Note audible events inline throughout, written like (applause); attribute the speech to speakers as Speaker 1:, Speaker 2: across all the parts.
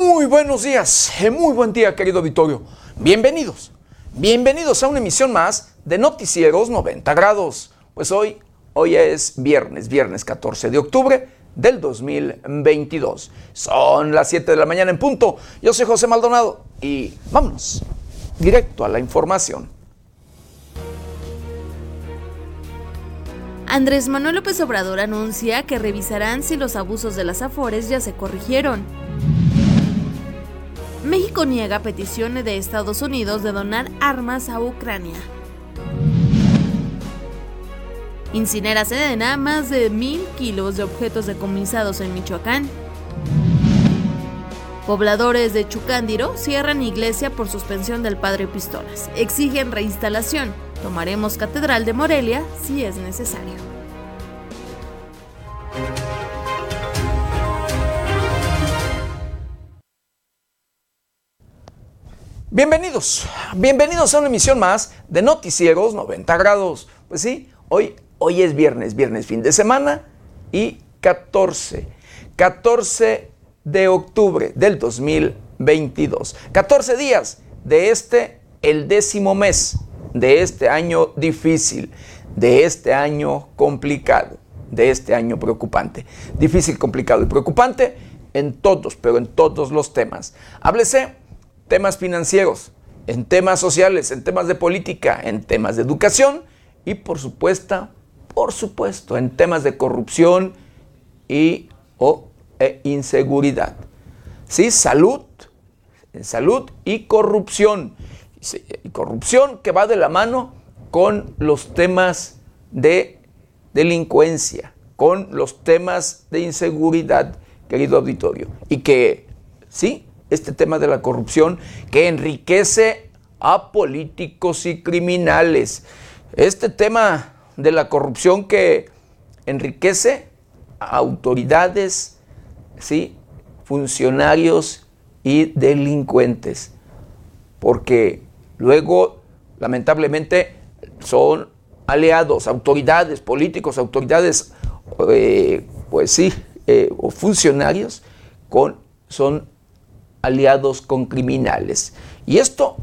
Speaker 1: Muy buenos días, eh, muy buen día querido auditorio. Bienvenidos, bienvenidos a una emisión más de Noticieros 90 grados. Pues hoy, hoy es viernes, viernes 14 de octubre del 2022. Son las 7 de la mañana en punto. Yo soy José Maldonado y vámonos directo a la información.
Speaker 2: Andrés Manuel López Obrador anuncia que revisarán si los abusos de las Afores ya se corrigieron. México niega peticiones de Estados Unidos de donar armas a Ucrania. Incinera Sedena más de mil kilos de objetos decomisados en Michoacán. Pobladores de Chucándiro cierran iglesia por suspensión del padre Pistolas. Exigen reinstalación. Tomaremos Catedral de Morelia si es necesario.
Speaker 1: Bienvenidos, bienvenidos a una emisión más de Noticieros 90 grados. Pues sí, hoy, hoy es viernes, viernes fin de semana y 14, 14 de octubre del 2022. 14 días de este, el décimo mes de este año difícil, de este año complicado, de este año preocupante. Difícil, complicado y preocupante en todos, pero en todos los temas. Háblese temas financieros, en temas sociales, en temas de política, en temas de educación y por supuesto, por supuesto, en temas de corrupción y o e inseguridad. Sí, salud, salud y corrupción. Y corrupción que va de la mano con los temas de delincuencia, con los temas de inseguridad, querido auditorio. Y que, sí, este tema de la corrupción que enriquece a políticos y criminales. Este tema de la corrupción que enriquece a autoridades, ¿sí? funcionarios y delincuentes. Porque luego, lamentablemente, son aliados, autoridades, políticos, autoridades, eh, pues sí, eh, o funcionarios, con, son aliados con criminales. Y esto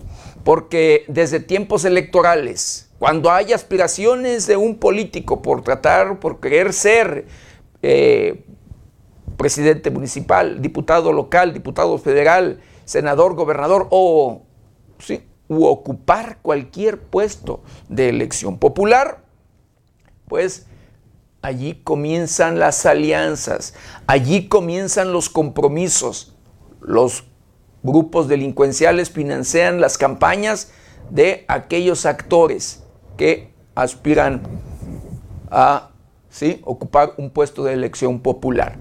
Speaker 1: porque desde tiempos electorales, cuando hay aspiraciones de un político por tratar, por querer ser eh, presidente municipal, diputado local, diputado federal, senador, gobernador o sí, u ocupar cualquier puesto de elección popular, pues allí comienzan las alianzas, allí comienzan los compromisos, los grupos delincuenciales financian las campañas de aquellos actores que aspiran a ¿sí? ocupar un puesto de elección popular.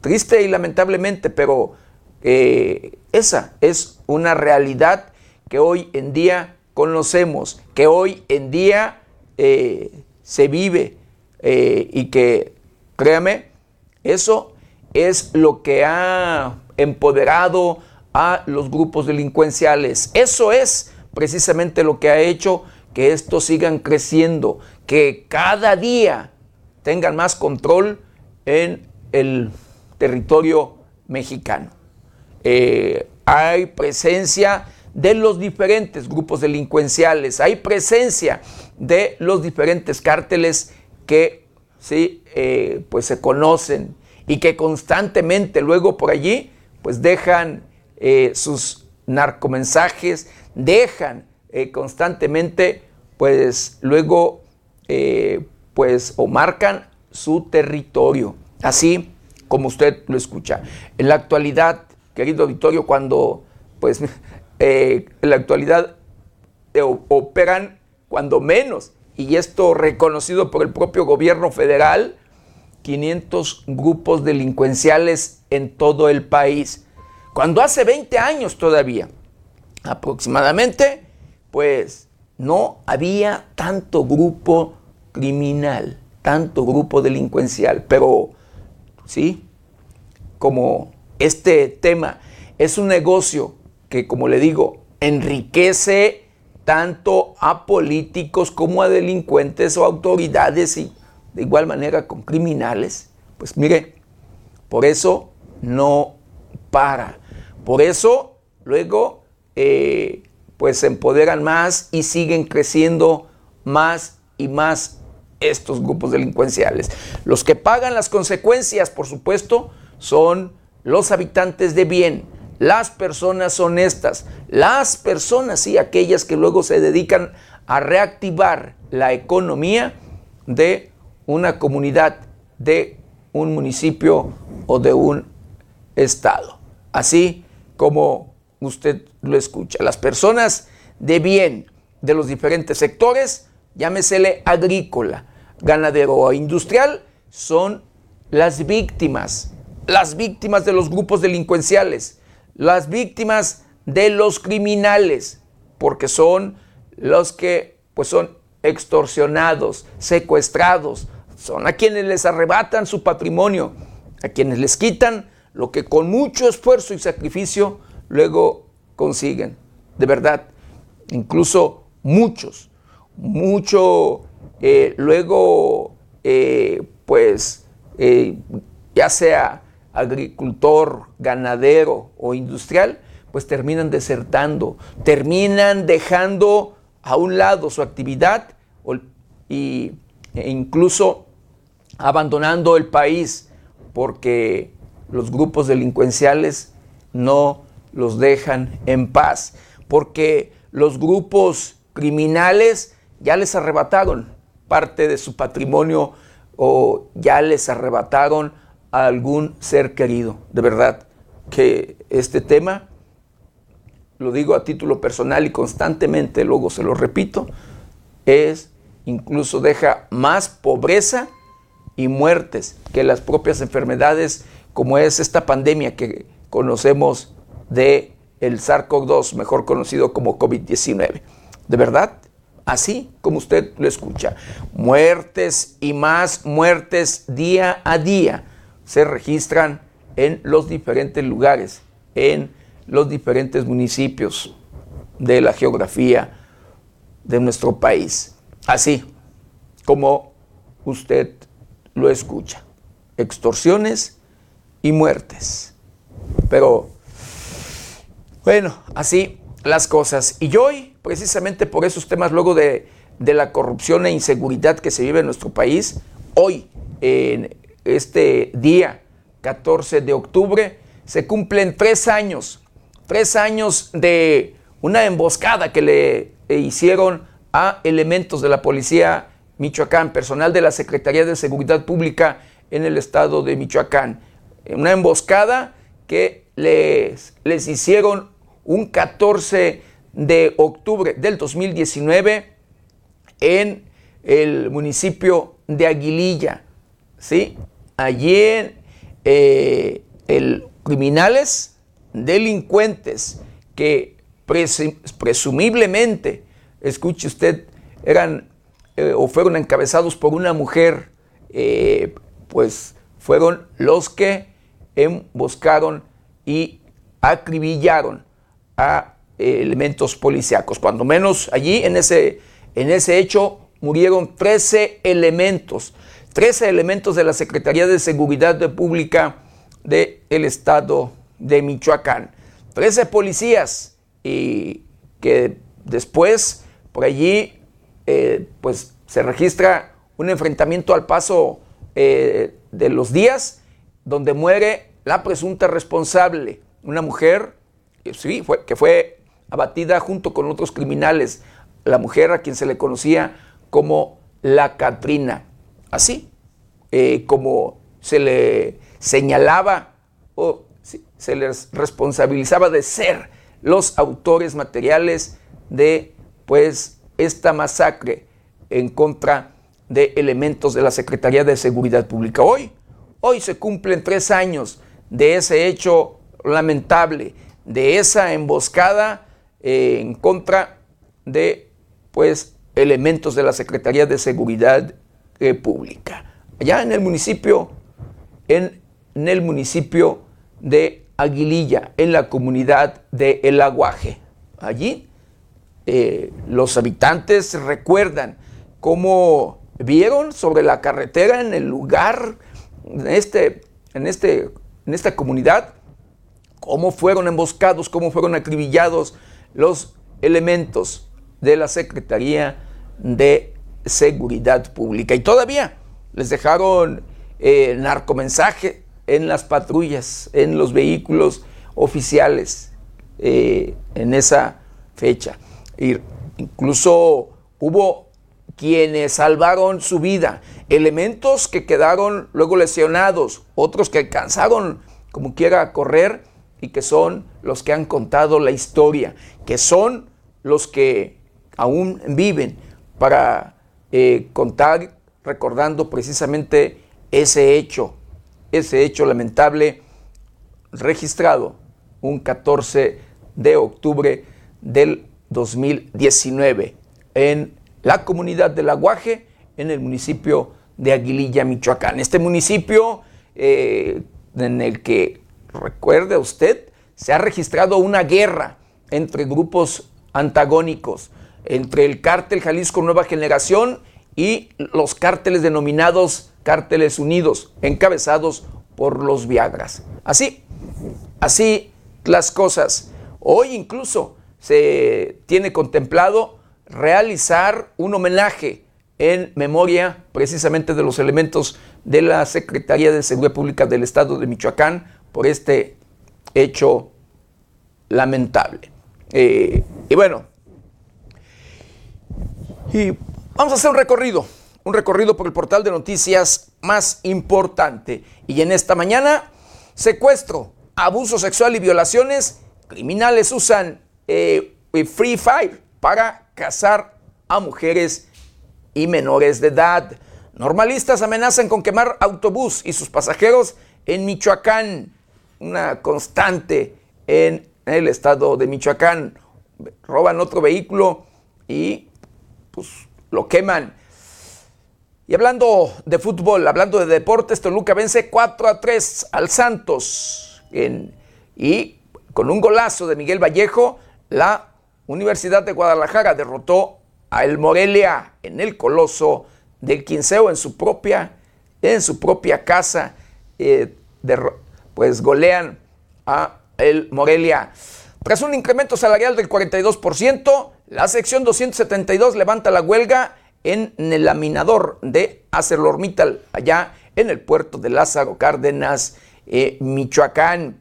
Speaker 1: Triste y lamentablemente, pero eh, esa es una realidad que hoy en día conocemos, que hoy en día eh, se vive eh, y que, créame, eso es lo que ha empoderado a los grupos delincuenciales. Eso es precisamente lo que ha hecho que estos sigan creciendo, que cada día tengan más control en el territorio mexicano. Eh, hay presencia de los diferentes grupos delincuenciales, hay presencia de los diferentes cárteles que sí, eh, pues se conocen y que constantemente luego por allí pues dejan eh, sus narcomensajes, dejan eh, constantemente, pues luego, eh, pues, o marcan su territorio, así como usted lo escucha. En la actualidad, querido auditorio, cuando, pues, (laughs) en la actualidad operan cuando menos, y esto reconocido por el propio gobierno federal, 500 grupos delincuenciales en todo el país. Cuando hace 20 años todavía, aproximadamente, pues no había tanto grupo criminal, tanto grupo delincuencial, pero sí, como este tema es un negocio que, como le digo, enriquece tanto a políticos como a delincuentes o autoridades y de igual manera con criminales, pues mire, por eso no para. Por eso luego eh, pues se empoderan más y siguen creciendo más y más estos grupos delincuenciales. Los que pagan las consecuencias, por supuesto, son los habitantes de bien, las personas honestas, las personas, y aquellas que luego se dedican a reactivar la economía de una comunidad, de un municipio o de un estado. Así como usted lo escucha. Las personas de bien de los diferentes sectores, llámesele agrícola, ganadero o industrial, son las víctimas, las víctimas de los grupos delincuenciales, las víctimas de los criminales, porque son los que pues son extorsionados, secuestrados, son a quienes les arrebatan su patrimonio, a quienes les quitan lo que con mucho esfuerzo y sacrificio luego consiguen. De verdad, incluso muchos, mucho eh, luego, eh, pues, eh, ya sea agricultor, ganadero o industrial, pues terminan desertando, terminan dejando a un lado su actividad e incluso abandonando el país porque los grupos delincuenciales no los dejan en paz, porque los grupos criminales ya les arrebataron parte de su patrimonio o ya les arrebataron a algún ser querido. De verdad que este tema, lo digo a título personal y constantemente, luego se lo repito, es incluso deja más pobreza y muertes que las propias enfermedades como es esta pandemia que conocemos de el SARS-CoV-2, mejor conocido como COVID-19. De verdad, así como usted lo escucha. Muertes y más muertes día a día se registran en los diferentes lugares, en los diferentes municipios de la geografía de nuestro país. Así como usted lo escucha. Extorsiones y muertes. Pero, bueno, así las cosas. Y hoy, precisamente por esos temas luego de, la corrupción e inseguridad que se vive en nuestro país, hoy, en este día 14 de octubre, se cumplen tres años, tres años de una emboscada que le hicieron a elementos de la policía Michoacán, personal de la Secretaría de Seguridad Pública en el estado de Michoacán. Una emboscada que les, les hicieron un 14 de octubre del 2019 en el municipio de Aguililla. ¿sí? Allí eh, el, criminales, delincuentes que presumiblemente, escuche usted, eran eh, o fueron encabezados por una mujer, eh, pues fueron los que emboscaron y acribillaron a eh, elementos policíacos. Cuando menos allí en ese, en ese hecho murieron 13 elementos, 13 elementos de la Secretaría de Seguridad Pública del Estado de Michoacán. 13 policías y que después por allí eh, pues se registra un enfrentamiento al paso eh, de los días donde muere la presunta responsable, una mujer sí, fue, que fue abatida junto con otros criminales, la mujer a quien se le conocía como la Catrina. Así eh, como se le señalaba o se les responsabilizaba de ser los autores materiales de pues esta masacre en contra de elementos de la Secretaría de Seguridad Pública. Hoy, hoy se cumplen tres años de ese hecho lamentable de esa emboscada eh, en contra de pues elementos de la Secretaría de Seguridad eh, Pública. Allá en el municipio, en, el municipio de Aguililla, en la comunidad de El Aguaje. Allí eh, los habitantes recuerdan cómo vieron sobre la carretera en el lugar, en, este, en, este, en esta comunidad, cómo fueron emboscados, cómo fueron acribillados los elementos de la Secretaría de Seguridad Pública. Y todavía les dejaron eh, narcomensaje en las patrullas, en los vehículos oficiales eh, en esa fecha. Incluso hubo quienes salvaron su vida, elementos que quedaron luego lesionados, otros que alcanzaron como quiera correr y que son los que han contado la historia, que son los que aún viven para eh, contar recordando precisamente ese hecho, ese hecho lamentable registrado un 14 de octubre del 2019 en la comunidad del Aguaje, en el municipio de Aguililla, Michoacán. Este municipio eh, en el que, recuerde usted, se ha registrado una guerra entre grupos antagónicos, entre el cártel Jalisco Nueva Generación y los cárteles denominados cárteles unidos, encabezados por los Viagras. Así, así las cosas. Hoy incluso se tiene contemplado realizar un homenaje en memoria precisamente de los elementos de la Secretaría de Seguridad Pública del Estado de Michoacán por este hecho lamentable. Eh, y bueno, y vamos a hacer un recorrido, un recorrido por el portal de noticias más importante. Y en esta mañana, secuestro, abuso sexual y violaciones, criminales usan eh, Free Fire para cazar a mujeres y menores de edad. Normalistas amenazan con quemar autobús y sus pasajeros en Michoacán, una constante en el estado de Michoacán. Roban otro vehículo y pues lo queman. Y hablando de fútbol, hablando de deportes, Toluca vence 4 a 3 al Santos. y con un golazo de Miguel Vallejo, la Universidad de Guadalajara derrotó a el Morelia en el Coloso del Quinceo en su propia, en su propia casa. Eh, pues golean a el Morelia. Tras un incremento salarial del 42%, la sección 272 levanta la huelga en el laminador de ArcelorMittal, allá en el puerto de Lázaro Cárdenas, eh, Michoacán.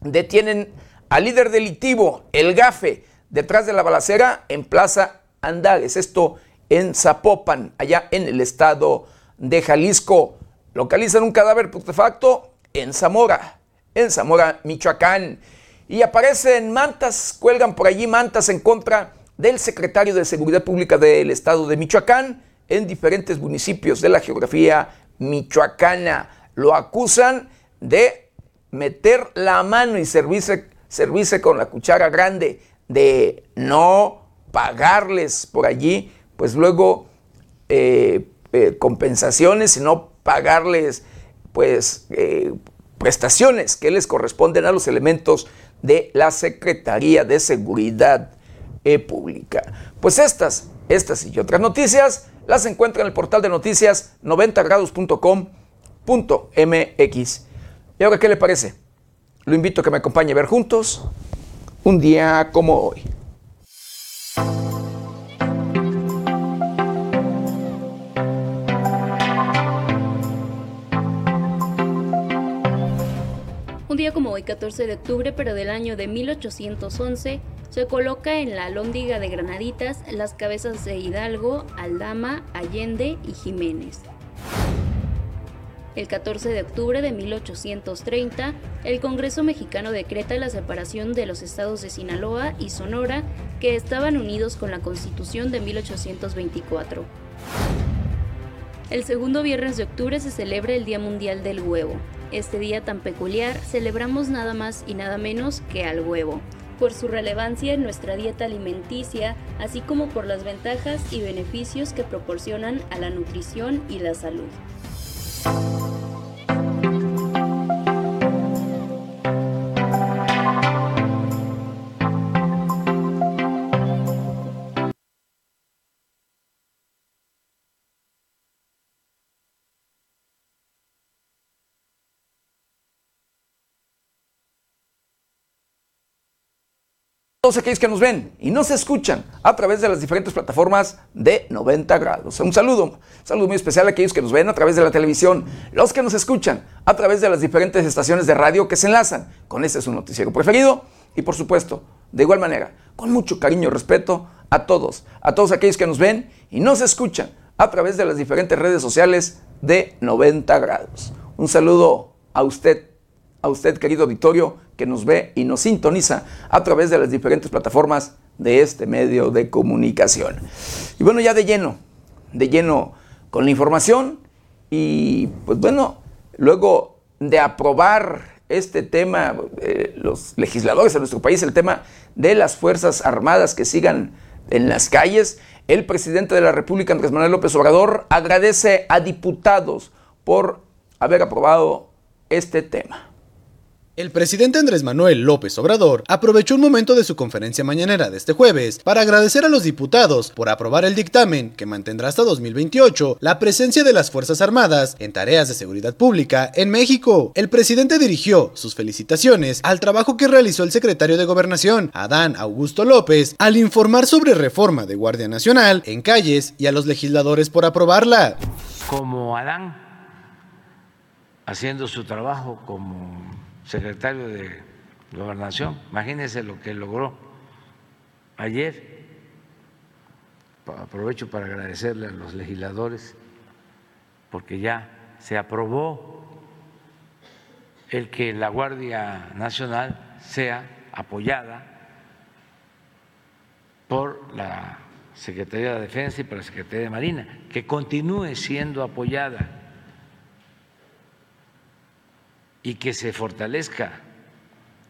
Speaker 1: Detienen al líder delictivo, el GAFE, detrás de la balacera en Plaza Andales, esto en Zapopan, allá en el estado de Jalisco. Localizan un cadáver putrefacto en Zamora, en Zamora, Michoacán. Y aparecen mantas, cuelgan por allí mantas en contra del secretario de Seguridad Pública del estado de Michoacán en diferentes municipios de la geografía michoacana. Lo acusan de meter la mano y servirse, servirse con la cuchara grande, de no pagarles por allí, pues luego eh, eh, compensaciones, sino pagarles pues eh, prestaciones que les corresponden a los elementos de la Secretaría de Seguridad Pública. Pues estas, estas y otras noticias las encuentran en el portal de noticias 90grados.com.mx. ¿Y ahora qué le parece? Lo invito a que me acompañe a ver juntos un día como hoy.
Speaker 2: Un día como hoy, 14 de octubre, pero del año de 1811, se coloca en la Alhóndiga de Granaditas las cabezas de Hidalgo, Aldama, Allende y Jiménez. El 14 de octubre de 1830, el Congreso mexicano decreta la separación de los estados de Sinaloa y Sonora, que estaban unidos con la Constitución de 1824. El segundo viernes de octubre se celebra el Día Mundial del Huevo. Este día tan peculiar celebramos nada más y nada menos que al huevo, por su relevancia en nuestra dieta alimenticia, así como por las ventajas y beneficios que proporcionan a la nutrición y la salud.
Speaker 1: Bye. Aquellos que nos ven y nos escuchan a través de las diferentes plataformas de 90 grados. Un saludo, un saludo muy especial a aquellos que nos ven a través de la televisión, los que nos escuchan a través de las diferentes estaciones de radio que se enlazan con este su noticiero preferido y por supuesto, de igual manera, con mucho cariño y respeto a todos, a todos aquellos que nos ven y nos escuchan a través de las diferentes redes sociales de 90 grados. Un saludo a usted, a usted querido auditorio que nos ve y nos sintoniza a través de las diferentes plataformas de este medio de comunicación. Y bueno, ya de lleno, de lleno con la información y pues bueno, luego de aprobar este tema, eh, los legisladores de nuestro país, el tema de las Fuerzas Armadas que sigan en las calles, el presidente de la República, Andrés Manuel López Obrador, agradece a diputados por haber aprobado este tema.
Speaker 3: El presidente Andrés Manuel López Obrador aprovechó un momento de su conferencia mañanera de este jueves para agradecer a los diputados por aprobar el dictamen que mantendrá hasta 2028 la presencia de las Fuerzas Armadas en tareas de seguridad pública en México. El presidente dirigió sus felicitaciones al trabajo que realizó el secretario de Gobernación, Adán Augusto López, al informar sobre reforma de Guardia Nacional en calles y a los legisladores por aprobarla.
Speaker 4: Como Adán, haciendo su trabajo como secretario de Gobernación. Imagínense lo que logró ayer. Aprovecho para agradecerle a los legisladores porque ya se aprobó el que la Guardia Nacional sea apoyada por la Secretaría de Defensa y por la Secretaría de Marina, que continúe siendo apoyada y que se fortalezca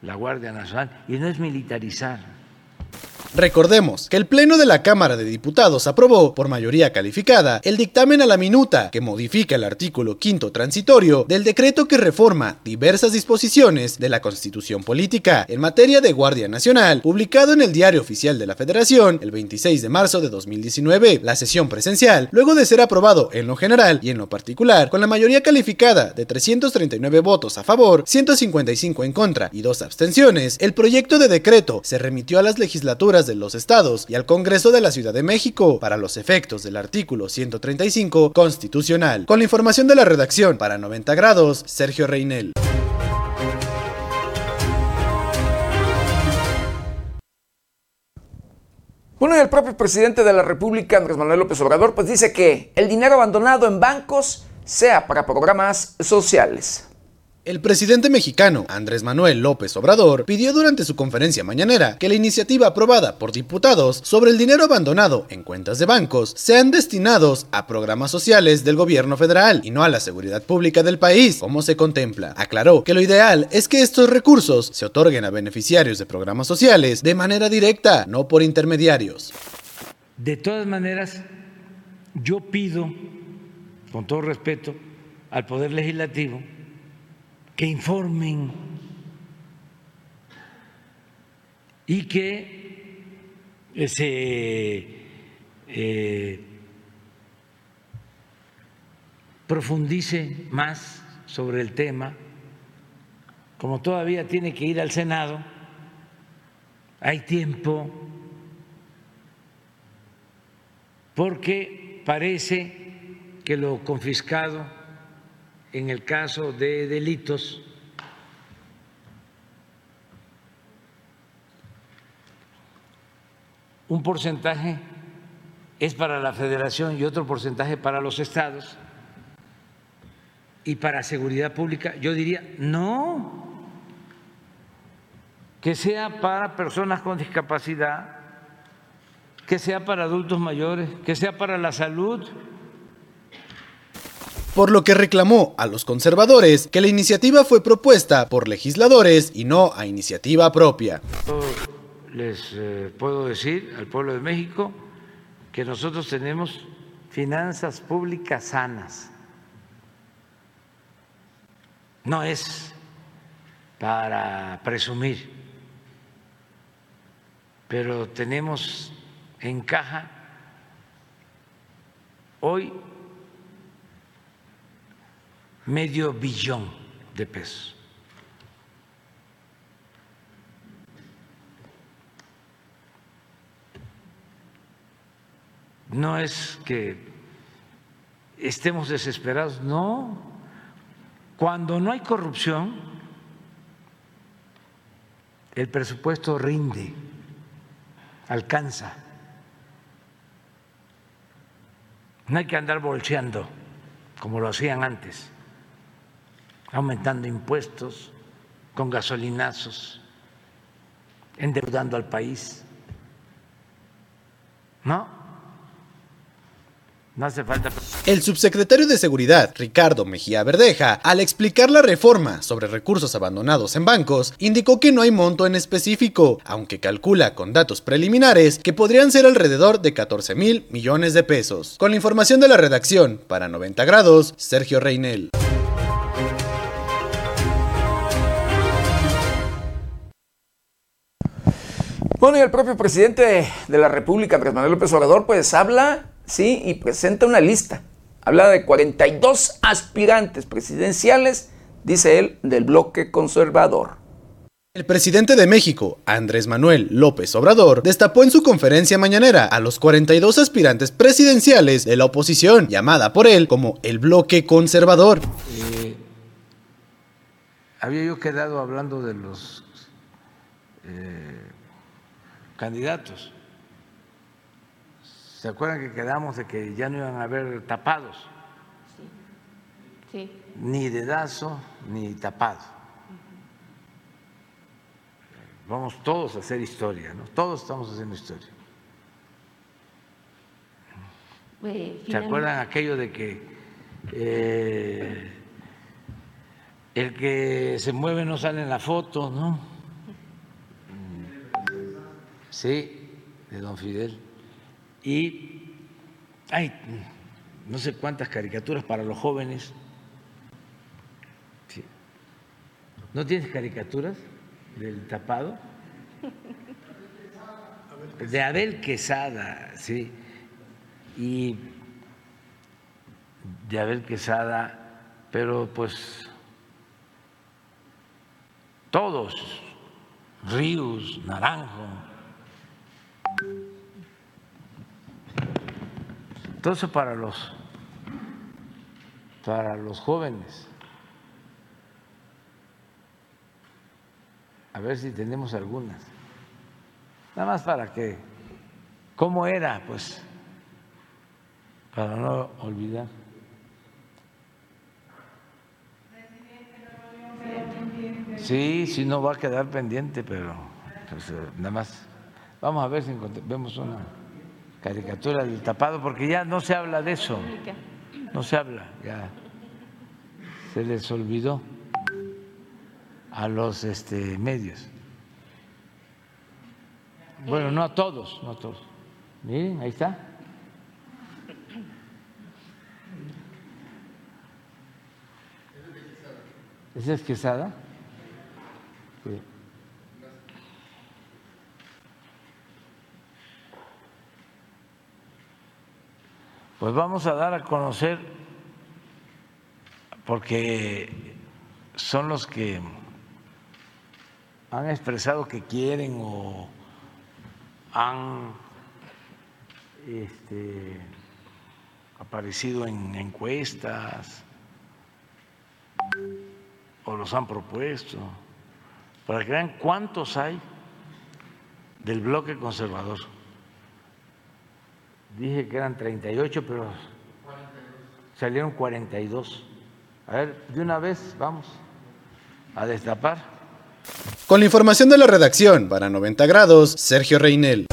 Speaker 4: la Guardia Nacional. Y no es militarizar
Speaker 3: Recordemos que el Pleno de la Cámara de Diputados aprobó, por mayoría calificada, el dictamen a la minuta que modifica el artículo quinto transitorio del decreto que reforma diversas disposiciones de la Constitución Política en materia de Guardia Nacional, publicado en el Diario Oficial de la Federación el 26 de marzo de 2019. La sesión presencial, luego de ser aprobado en lo general y en lo particular, con la mayoría calificada de 339 votos a favor, 155 en contra y dos abstenciones, el proyecto de decreto se remitió a las legislaturas de los estados y al Congreso de la Ciudad de México para los efectos del artículo 135 constitucional. Con la información de la redacción para 90 grados, Sergio Reinel.
Speaker 1: Bueno, y el propio presidente de la República, Andrés Manuel López Obrador, pues dice que el dinero abandonado en bancos sea para programas sociales.
Speaker 3: El presidente mexicano, Andrés Manuel López Obrador, pidió durante su conferencia mañanera que la iniciativa aprobada por diputados sobre el dinero abandonado en cuentas de bancos sean destinados a programas sociales del gobierno federal y no a la seguridad pública del país, como se contempla. Aclaró que lo ideal es que estos recursos se otorguen a beneficiarios de programas sociales de manera directa, no por intermediarios.
Speaker 4: De todas maneras, yo pido, con todo respeto, al Poder Legislativo, que informen y que se eh, profundice más sobre el tema, como todavía tiene que ir al Senado, hay tiempo, porque parece que lo confiscado en el caso de delitos un porcentaje es para la federación y otro porcentaje para los estados y para seguridad pública, yo diría, no, que sea para personas con discapacidad, que sea para adultos mayores, que sea para la salud
Speaker 3: por lo que reclamó a los conservadores que la iniciativa fue propuesta por legisladores y no a iniciativa propia.
Speaker 4: les eh, puedo decir al pueblo de México que nosotros tenemos finanzas públicas sanas. No es para presumir, pero tenemos en caja hoy medio billón de pesos. No es que estemos desesperados, no. Cuando no hay corrupción, el presupuesto rinde, alcanza. No hay que andar bolseando como lo hacían antes aumentando impuestos con gasolinazos, endeudando al país. No, no hace falta.
Speaker 3: El subsecretario de Seguridad, Ricardo Mejía Verdeja, al explicar la reforma sobre recursos abandonados en bancos, indicó que no hay monto en específico, aunque calcula con datos preliminares que podrían ser alrededor de 14 mil millones de pesos. Con la información de la redacción, para 90 grados, Sergio Reinel.
Speaker 1: Bueno, y el propio presidente de la República, Andrés Manuel López Obrador, pues habla ¿sí? y presenta una lista. Habla de 42 aspirantes presidenciales, dice él, del bloque conservador.
Speaker 3: El presidente de México, Andrés Manuel López Obrador, destapó en su conferencia mañanera a los 42 aspirantes presidenciales de la oposición, llamada por él como el bloque conservador. Eh,
Speaker 4: había yo quedado hablando de los eh, candidatos. ¿Se acuerdan que quedamos de que ya no iban a haber tapados? Sí. sí. Ni dedazo ni tapado. Vamos todos a hacer historia, ¿no? Todos estamos haciendo historia. Pues, ¿Se acuerdan aquello de que eh, el que se mueve no sale en la foto, ¿no? Sí, de don Fidel y hay no sé cuántas caricaturas para los jóvenes. ¿No tienes caricaturas del tapado? De Abel Quesada, sí. Y de Abel Quesada, pero pues todos, Ríos, Naranjo, Entonces para los para los jóvenes. A ver si tenemos algunas. Nada más para que cómo era, pues para no olvidar. Sí, sí, no va a quedar pendiente, pero pues, eh, nada más. Vamos a ver si vemos una caricatura del tapado, porque ya no se habla de eso. No se habla, ya se les olvidó a los este, medios. Bueno, no a todos, no a todos. Miren, ahí está. ¿Esa es Quesada? Sí. Pues vamos a dar a conocer, porque son los que han expresado que quieren o han este, aparecido en encuestas o los han propuesto, para que vean cuántos hay del bloque conservador. Dije que eran 38, pero salieron 42. A ver, de una vez vamos a destapar.
Speaker 3: Con la información de la redacción, para 90 grados, Sergio Reinel.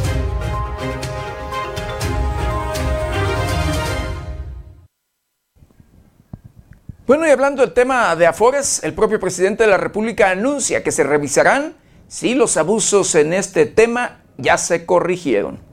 Speaker 1: Bueno, y hablando del tema de Afores, el propio presidente de la República anuncia que se revisarán si los abusos en este tema ya se corrigieron.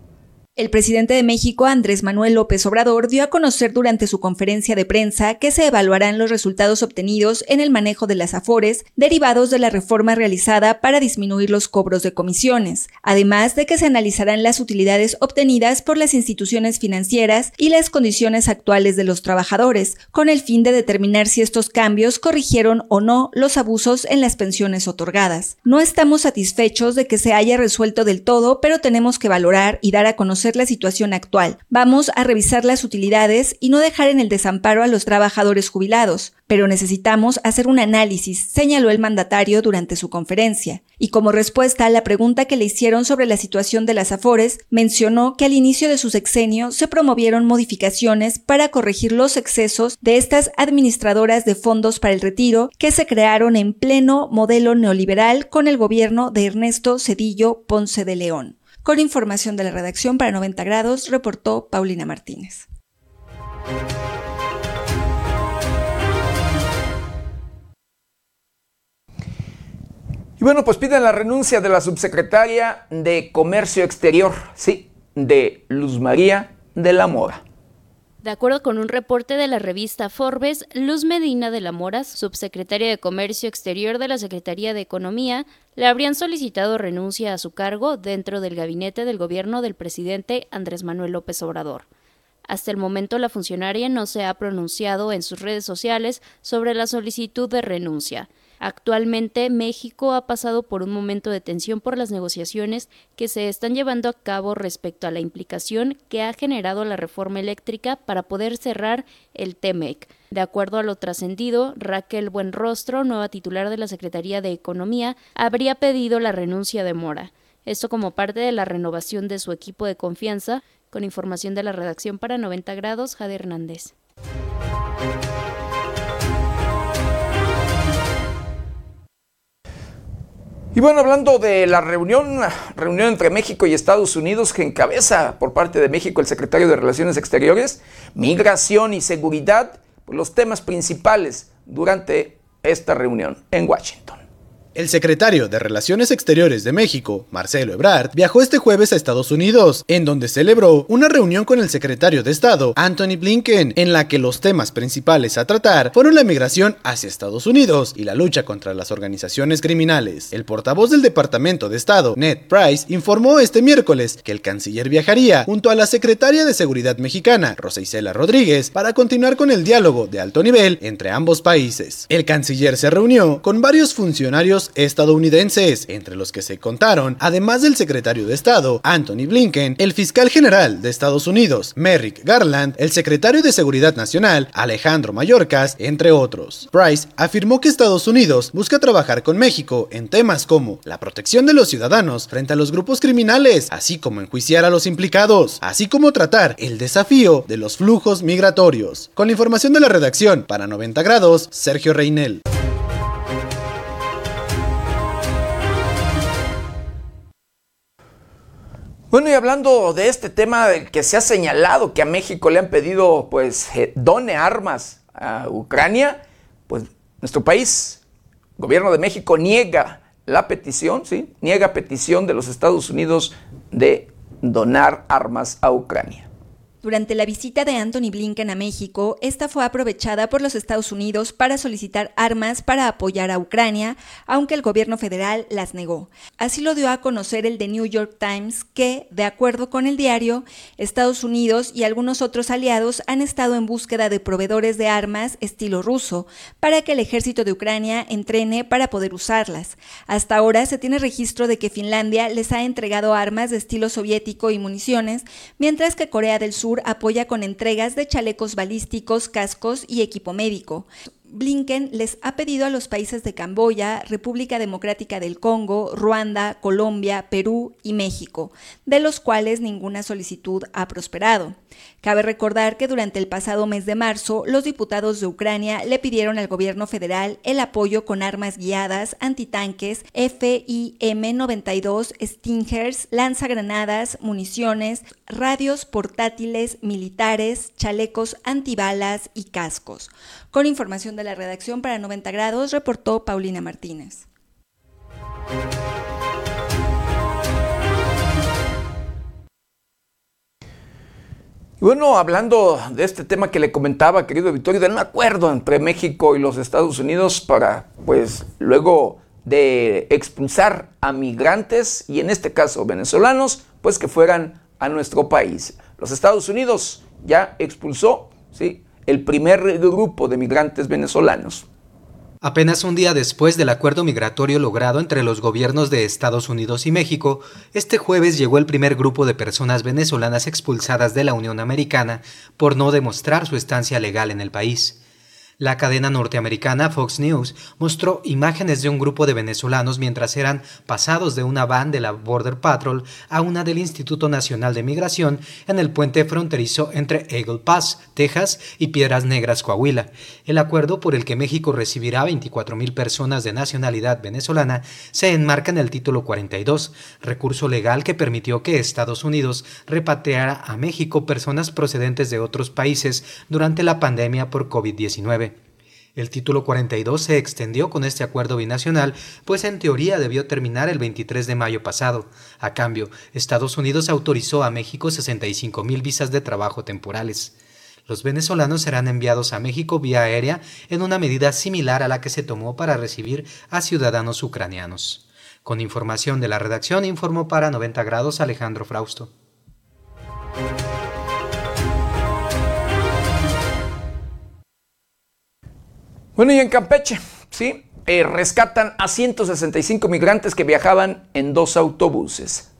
Speaker 5: El presidente de México, Andrés Manuel López Obrador, dio a conocer durante su conferencia de prensa que se evaluarán los resultados obtenidos en el manejo de las afores derivados de la reforma realizada para disminuir los cobros de comisiones, además de que se analizarán las utilidades obtenidas por las instituciones financieras y las condiciones actuales de los trabajadores, con el fin de determinar si estos cambios corrigieron o no los abusos en las pensiones otorgadas. No estamos satisfechos de que se haya resuelto del todo, pero tenemos que valorar y dar a conocer la situación actual. Vamos a revisar las utilidades y no dejar en el desamparo a los trabajadores jubilados, pero necesitamos hacer un análisis, señaló el mandatario durante su conferencia. Y como respuesta a la pregunta que le hicieron sobre la situación de las Afores, mencionó que al inicio de su sexenio se promovieron modificaciones para corregir los excesos de estas administradoras de fondos para el retiro que se crearon en pleno modelo neoliberal con el gobierno de Ernesto Cedillo Ponce de León. Con información de la redacción para 90 grados, reportó Paulina Martínez.
Speaker 1: Y bueno, pues piden la renuncia de la subsecretaria de Comercio Exterior, sí, de Luz María de la Mora.
Speaker 2: De acuerdo con un reporte de la revista Forbes, Luz Medina de la Mora, subsecretaria de Comercio Exterior de la Secretaría de Economía, le habrían solicitado renuncia a su cargo dentro del gabinete del gobierno del presidente Andrés Manuel López Obrador. Hasta el momento la funcionaria no se ha pronunciado en sus redes sociales sobre la solicitud de renuncia. Actualmente México ha pasado por un momento de tensión por las negociaciones que se están llevando a cabo respecto a la implicación que ha generado la reforma eléctrica para poder cerrar el TEMEC. De acuerdo a lo trascendido, Raquel Buenrostro, nueva titular de la Secretaría de Economía, habría pedido la renuncia de Mora. Esto como parte de la renovación de su equipo de confianza, con información de la redacción para 90 grados, Jade Hernández.
Speaker 1: Y bueno, hablando de la reunión, reunión entre México y Estados Unidos que encabeza por parte de México el secretario de Relaciones Exteriores, migración y seguridad, pues los temas principales durante esta reunión en Washington.
Speaker 3: El secretario de Relaciones Exteriores de México, Marcelo Ebrard, viajó este jueves a Estados Unidos, en donde celebró una reunión con el secretario de Estado, Anthony Blinken, en la que los temas principales a tratar fueron la migración hacia Estados Unidos y la lucha contra las organizaciones criminales. El portavoz del Departamento de Estado, Ned Price, informó este miércoles que el canciller viajaría junto a la secretaria de Seguridad mexicana, Rosa Isela Rodríguez, para continuar con el diálogo de alto nivel entre ambos países. El canciller se reunió con varios funcionarios estadounidenses, entre los que se contaron, además del secretario de Estado, Anthony Blinken, el fiscal general de Estados Unidos, Merrick Garland, el secretario de Seguridad Nacional, Alejandro Mayorkas, entre otros. Price afirmó que Estados Unidos busca trabajar con México en temas como la protección de los ciudadanos frente a los grupos criminales, así como enjuiciar a los implicados, así como tratar el desafío de los flujos migratorios. Con la información de la redacción para 90 grados, Sergio Reinel.
Speaker 1: Bueno, y hablando de este tema que se ha señalado que a México le han pedido, pues, eh, done armas a Ucrania, pues nuestro país, gobierno de México, niega la petición, ¿sí? Niega petición de los Estados Unidos de donar armas a Ucrania.
Speaker 5: Durante la visita de Anthony Blinken a México, esta fue aprovechada por los Estados Unidos para solicitar armas para apoyar a Ucrania, aunque el gobierno federal las negó. Así lo dio a conocer el The New York Times, que, de acuerdo con el diario, Estados Unidos y algunos otros aliados han estado en búsqueda de proveedores de armas estilo ruso para que el ejército de Ucrania entrene para poder usarlas. Hasta ahora se tiene registro de que Finlandia les ha entregado armas de estilo soviético y municiones, mientras que Corea del Sur apoya con entregas de chalecos balísticos, cascos y equipo médico. Blinken les ha pedido a los países de Camboya, República Democrática del Congo, Ruanda, Colombia, Perú y México, de los cuales ninguna solicitud ha prosperado. Cabe recordar que durante el pasado mes de marzo, los diputados de Ucrania le pidieron al gobierno federal el apoyo con armas guiadas, antitanques, FIM-92, Stingers, lanzagranadas, municiones, radios portátiles militares, chalecos antibalas y cascos. Con información de la redacción para 90 grados, reportó Paulina Martínez.
Speaker 1: Bueno, hablando de este tema que le comentaba, querido Victorio, de un acuerdo entre México y los Estados Unidos para, pues, luego de expulsar a migrantes, y en este caso venezolanos, pues que fueran a nuestro país. Los Estados Unidos ya expulsó, ¿sí? el primer grupo de migrantes venezolanos.
Speaker 6: Apenas un día después del acuerdo migratorio logrado entre los gobiernos de Estados Unidos y México, este jueves llegó el primer grupo de personas venezolanas expulsadas de la Unión Americana por no demostrar su estancia legal en el país. La cadena norteamericana Fox News mostró imágenes de un grupo de venezolanos mientras eran pasados de una van de la Border Patrol a una del Instituto Nacional de Migración en el puente fronterizo entre Eagle Pass, Texas y Piedras Negras, Coahuila. El acuerdo por el que México recibirá 24.000 personas de nacionalidad venezolana se enmarca en el título 42, recurso legal que permitió que Estados Unidos repatriara a México personas procedentes de otros países durante la pandemia por COVID-19. El título 42 se extendió con este acuerdo binacional, pues en teoría debió terminar el 23 de mayo pasado. A cambio, Estados Unidos autorizó a México 65 mil visas de trabajo temporales. Los venezolanos serán enviados a México vía aérea en una medida similar a la que se tomó para recibir a ciudadanos ucranianos. Con información de la redacción, informó para 90 grados Alejandro Frausto.
Speaker 1: Bueno, y en Campeche, ¿sí? Eh, rescatan a 165 migrantes que viajaban en dos autobuses.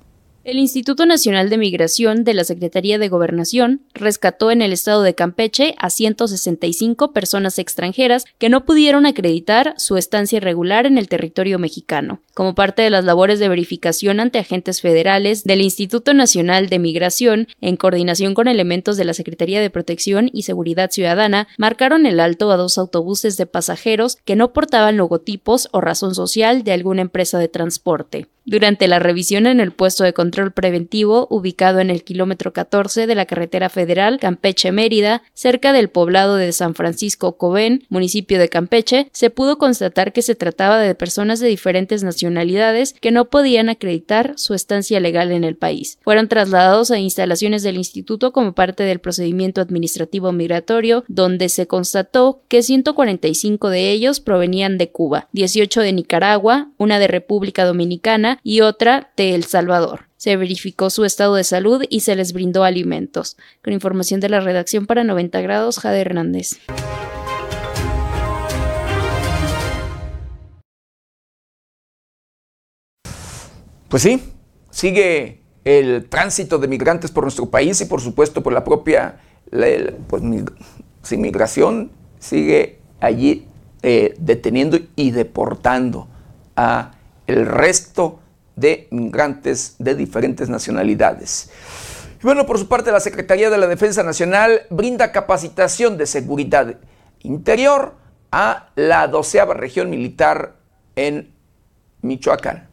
Speaker 2: El Instituto Nacional de Migración de la Secretaría de Gobernación rescató en el estado de Campeche a 165 personas extranjeras que no pudieron acreditar su estancia irregular en el territorio mexicano. Como parte de las labores de verificación ante agentes federales del Instituto Nacional de Migración, en coordinación con elementos de la Secretaría de Protección y Seguridad Ciudadana, marcaron el alto a dos autobuses de pasajeros que no portaban logotipos o razón social de alguna empresa de transporte. Durante la revisión en el puesto de control preventivo ubicado en el kilómetro 14 de la carretera federal Campeche-Mérida, cerca del poblado de San Francisco Cobén, municipio de Campeche, se pudo constatar que se trataba de personas de diferentes nacionalidades que no podían acreditar su estancia legal en el país. Fueron trasladados a instalaciones del instituto como parte del procedimiento administrativo migratorio, donde se constató que 145 de ellos provenían de Cuba, 18 de Nicaragua, una de República Dominicana, y otra de El Salvador. Se verificó su estado de salud y se les brindó alimentos. Con información de la redacción para 90 grados, Jade Hernández.
Speaker 1: Pues sí, sigue el tránsito de migrantes por nuestro país y por supuesto por la propia pues, migración sigue allí eh, deteniendo y deportando a el resto de migrantes de diferentes nacionalidades. Y bueno, por su parte, la Secretaría de la Defensa Nacional brinda capacitación de seguridad interior a la doceava región militar en Michoacán.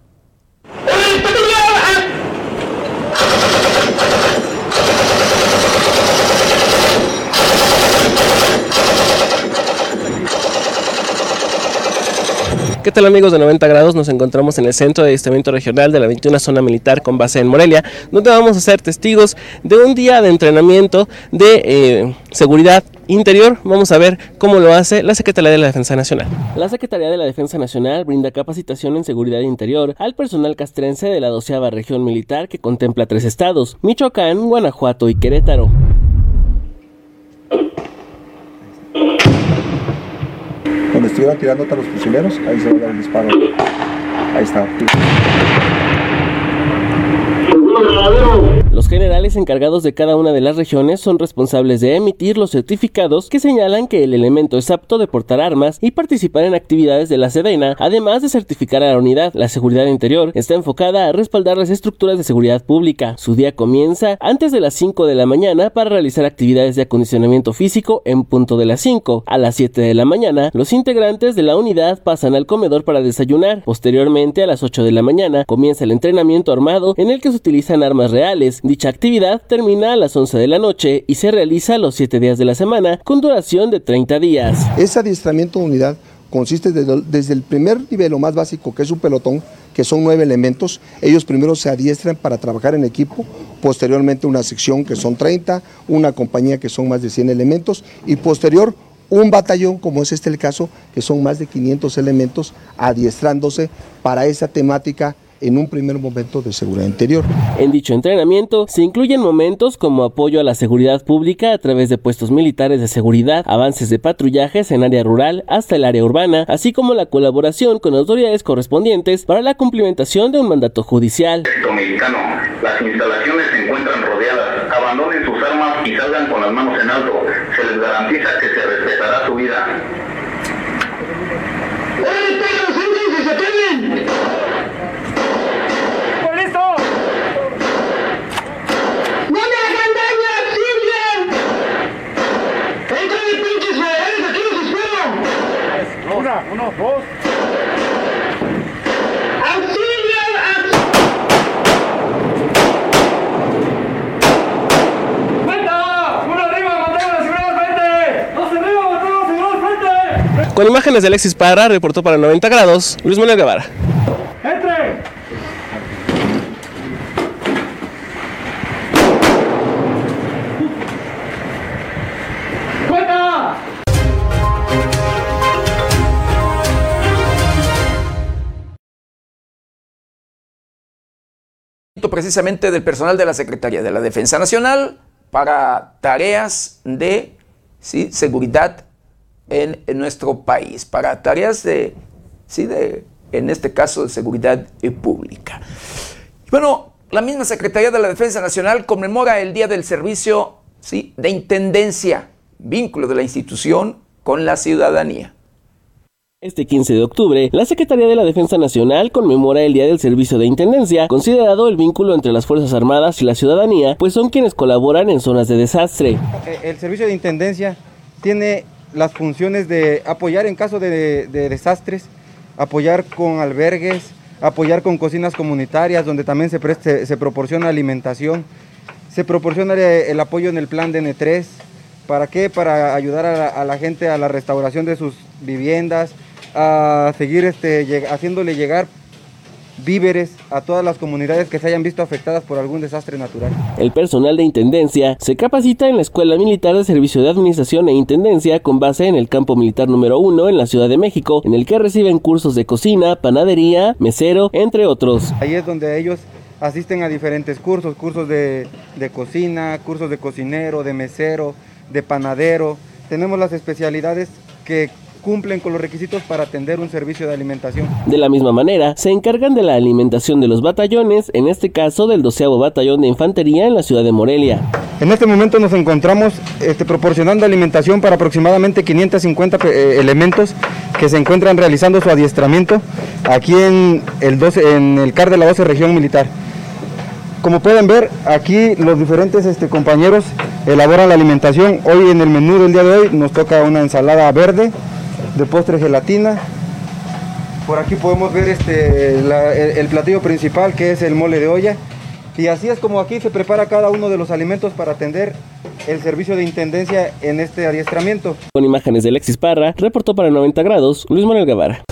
Speaker 7: ¿Qué tal amigos de 90 grados? Nos encontramos en el centro de adiestramiento regional de la 21 zona militar con base en Morelia, donde vamos a ser testigos de un día de entrenamiento de eh, seguridad interior. Vamos a ver cómo lo hace la Secretaría de la Defensa Nacional. La Secretaría de la Defensa Nacional brinda capacitación en seguridad interior al personal castrense de la 12 región militar que contempla tres estados, Michoacán, Guanajuato y Querétaro.
Speaker 8: donde estuvieron tirando a los prisioneros, ahí se va a dar el disparo. Ahí está.
Speaker 7: Los generales encargados de cada una de las regiones son responsables de emitir los certificados que señalan que el elemento es apto de portar armas y participar en actividades de la Sedena, además de certificar a la unidad. La seguridad interior está enfocada a respaldar las estructuras de seguridad pública. Su día comienza antes de las 5 de la mañana para realizar actividades de acondicionamiento físico en punto de las 5. A las 7 de la mañana, los integrantes de la unidad pasan al comedor para desayunar. Posteriormente, a las 8 de la mañana, comienza el entrenamiento armado en el que se utilizan armas reales. Dicha actividad termina a las 11 de la noche y se realiza los 7 días de la semana con duración de 30 días.
Speaker 8: Ese adiestramiento de unidad consiste desde, el primer nivel más básico, que es un pelotón, que son nueve elementos. Ellos primero se adiestran para trabajar en equipo, posteriormente una sección que son 30, una compañía que son más de 100 elementos y posterior un batallón, como es este el caso, que son más de 500 elementos adiestrándose para esa temática en un primer momento de seguridad interior.
Speaker 7: En dicho entrenamiento se incluyen momentos como apoyo a la seguridad pública a través de puestos militares de seguridad, avances de patrullajes en área rural hasta el área urbana, así como la colaboración con autoridades correspondientes para la cumplimentación de un mandato judicial.
Speaker 9: Mexicano, las instalaciones se encuentran rodeadas. Abandonen sus armas y salgan con las manos en alto. Se les garantiza que se respetará su vida.
Speaker 10: Uno, dos. ¡Auxilio! ¡Cuenta! ¡Uno arriba, matamos la seguridad al frente! ¡Dos arriba, matamos la seguridad al frente!
Speaker 7: Con imágenes de Alexis Parra, reportó para 90 grados, Luis Manuel Guevara.
Speaker 1: Precisamente del personal de la Secretaría de la Defensa Nacional para tareas de seguridad en, en, nuestro país, para tareas de, ¿sí? de, en este caso, de seguridad pública. Bueno, la misma Secretaría de la Defensa Nacional conmemora el Día del Servicio ¿sí? de Intendencia, vínculo de la institución con la ciudadanía.
Speaker 7: Este 15 de octubre, la Secretaría de la Defensa Nacional conmemora el Día del Servicio de Intendencia, considerado el vínculo entre las Fuerzas Armadas y la ciudadanía, pues son quienes colaboran en zonas de desastre.
Speaker 11: El Servicio de Intendencia tiene las funciones de apoyar en caso de, de desastres, apoyar con albergues, apoyar con cocinas comunitarias, donde también se, proporciona alimentación, se proporciona el apoyo en el plan DN3, ¿para qué? Para ayudar a la, a la gente a la restauración de sus viviendas, a seguir este, haciéndole llegar víveres a todas las comunidades que se hayan visto afectadas por algún desastre natural.
Speaker 7: El personal de Intendencia se capacita en la Escuela Militar de Servicio de Administración e Intendencia con base en el Campo Militar número 1 en la Ciudad de México, en el que reciben cursos de cocina, panadería, mesero, entre otros.
Speaker 11: Ahí es donde ellos asisten a diferentes cursos, cursos de, de cocina, cursos de cocinero, de mesero, de panadero. Tenemos las especialidades que cumplen con los requisitos para atender un servicio de alimentación.
Speaker 7: De la misma manera, se encargan de la alimentación de los batallones, en este caso del 12 Batallón de Infantería en la ciudad de Morelia.
Speaker 11: En este momento nos encontramos este, proporcionando alimentación para aproximadamente 550 eh, elementos que se encuentran realizando su adiestramiento aquí en el, 12, en el CAR de la 12 Región Militar. Como pueden ver, aquí los diferentes este, compañeros elaboran la alimentación. Hoy en el menú del día de hoy nos toca una ensalada verde, de postre gelatina. Por aquí podemos ver este, la, el, el, platillo principal que es el mole de olla. Y así es como aquí se prepara cada uno de los alimentos para atender el servicio de intendencia en este adiestramiento.
Speaker 7: Con imágenes de Alexis Parra, reportó para 90 grados Luis Manuel Guevara.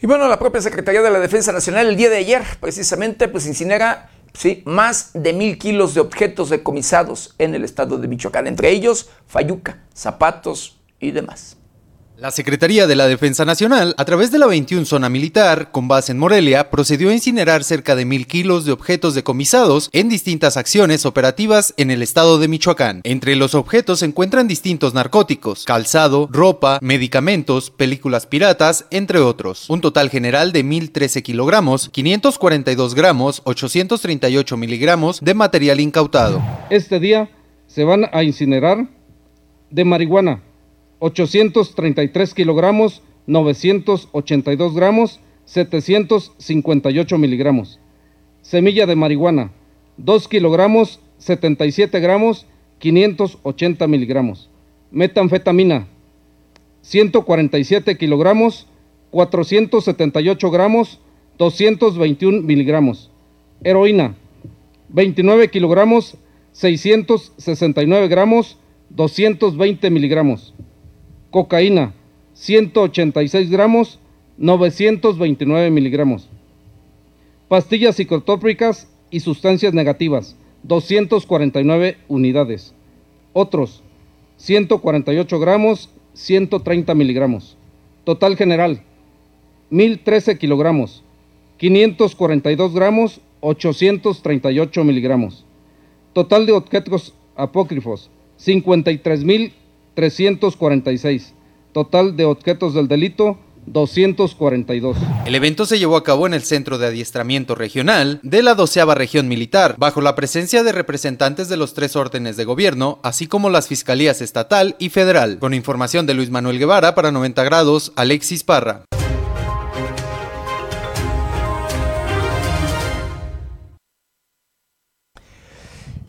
Speaker 1: Y bueno, la propia Secretaría de la Defensa Nacional el día de ayer precisamente pues incinera ¿sí? más de mil kilos de objetos decomisados en el estado de Michoacán, entre ellos fayuca, zapatos y demás.
Speaker 3: La Secretaría de la Defensa Nacional, a través de la 21 Zona Militar, con base en Morelia, procedió a incinerar cerca de mil kilos de objetos decomisados en distintas acciones operativas en el estado de Michoacán. Entre los objetos se encuentran distintos narcóticos, calzado, ropa, medicamentos, películas piratas, entre otros. Un total general de 1.013 kilogramos, 542 gramos, 838 miligramos de material incautado.
Speaker 12: Este día se van a incinerar de marihuana 833 kilogramos, 982 gramos, 758 miligramos. Semilla de marihuana, 2 kilogramos, 77 gramos, 580 miligramos. Metanfetamina, 147 kilogramos, 478 gramos, 221 miligramos. Heroína, 29 kilogramos, 669 gramos, 220 miligramos cocaína 186 gramos, 929 miligramos. Pastillas psicotópicas y sustancias negativas, 249 unidades. Otros, 148 gramos, 130 miligramos. Total general, 1013 kilogramos. 542 gramos, 838 miligramos. Total de objetos apócrifos, 53.346. Total de objetos del delito, 242.
Speaker 13: El evento se llevó a cabo en el Centro de Adiestramiento Regional de la doceava Región Militar, bajo la presencia de representantes de los tres órdenes de gobierno, así como las fiscalías estatal y federal. Con información de Luis Manuel Guevara para 90 grados, Alexis Parra.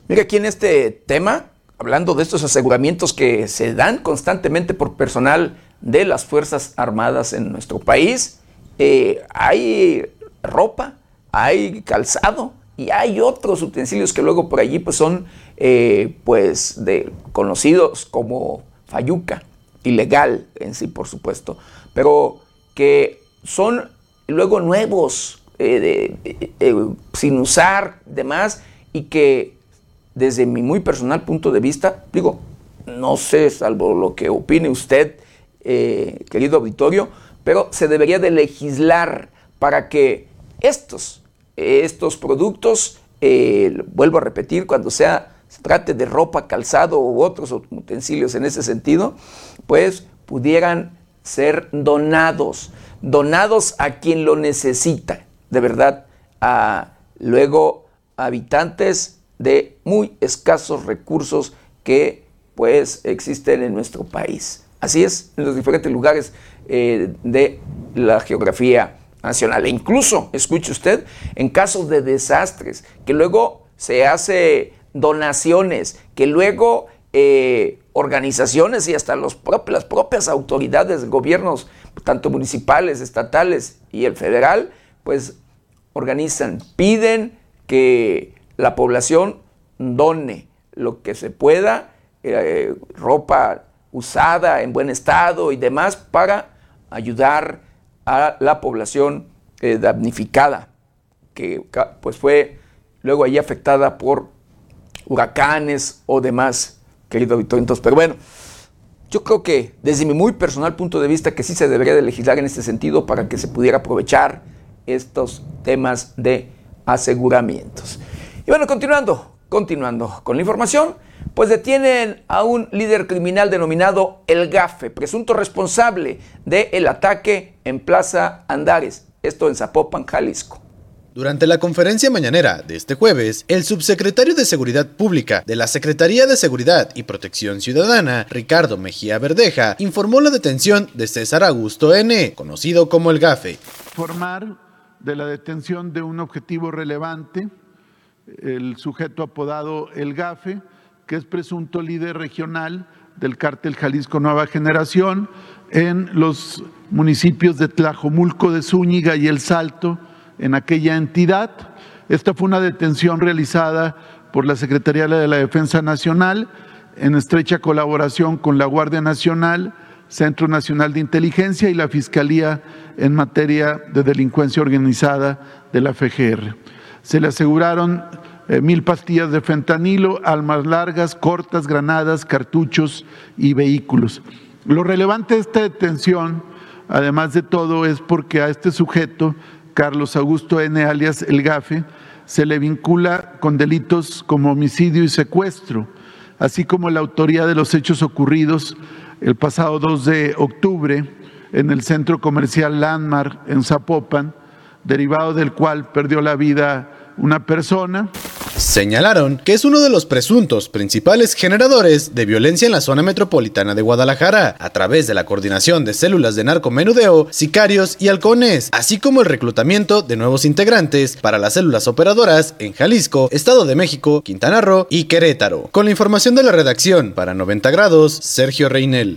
Speaker 1: Mira, aquí en este tema, hablando de estos aseguramientos que se dan constantemente por personal de las Fuerzas Armadas en nuestro país, eh, hay ropa, hay calzado y hay otros utensilios que luego por allí pues son eh, pues de, conocidos como fayuca, ilegal en sí por supuesto, pero que son luego nuevos, eh, sin usar demás y que desde mi muy personal punto de vista, digo, no sé, salvo lo que opine usted, eh, querido auditorio, pero se debería de legislar para que estos, estos productos, eh, vuelvo a repetir, cuando sea, se trate de ropa, calzado u otros utensilios en ese sentido, pues pudieran ser donados, donados a quien lo necesita, de verdad, a luego habitantes de muy escasos recursos que pues existen en nuestro país. Así es, en los diferentes lugares eh, de la geografía nacional. E incluso, escuche usted, en casos de desastres, que luego se hace donaciones, que luego eh, organizaciones y hasta las propias autoridades, gobiernos, tanto municipales, estatales y el federal, pues organizan, piden que la población done lo que se pueda, eh, ropa usada en buen estado y demás para ayudar a la población eh, damnificada, que pues fue luego ahí afectada por huracanes o demás, querido Víctor. Entonces, pero bueno, yo creo que desde mi muy personal punto de vista que sí se debería de legislar en este sentido para que se pudiera aprovechar estos temas de aseguramientos. Y bueno, continuando, continuando con la información, pues detienen a un líder criminal denominado El Gafe, presunto responsable del ataque en Plaza Andares, esto en Zapopan, Jalisco.
Speaker 3: Durante la conferencia mañanera de este jueves, el subsecretario de Seguridad Pública de la Secretaría de Seguridad y Protección Ciudadana, Ricardo Mejía Verdeja, informó la detención de César Augusto N., conocido como el GAFE.
Speaker 14: Formar de la detención de un objetivo relevante, el sujeto apodado El GAFE, que es presunto líder regional del cártel Jalisco Nueva Generación en los municipios de Tlajomulco de Zúñiga y El Salto, en aquella entidad. Esta fue una detención realizada por la Secretaría de la Defensa Nacional en estrecha colaboración con la Guardia Nacional, Centro Nacional de Inteligencia y la Fiscalía en materia de delincuencia organizada de la FGR. Se le aseguraron eh, mil pastillas de fentanilo, almas largas, cortas, granadas, cartuchos y vehículos. Lo relevante de esta detención, además de todo, es porque a este sujeto, Carlos Augusto N. alias El Gafe, se le vincula con delitos como homicidio y secuestro, así como la autoría de los hechos ocurridos el pasado 2 de octubre en el centro comercial Landmark en Zapopan, derivado del cual perdió la vida una persona.
Speaker 3: Señalaron que es uno de los presuntos principales generadores de violencia en la zona metropolitana de Guadalajara, a través de la coordinación de células de narcomenudeo, sicarios y halcones, así como el reclutamiento de nuevos integrantes para las células operadoras en Jalisco, Estado de México, Quintana Roo y Querétaro. Con la información de la redacción para 90 grados, Sergio Reinel.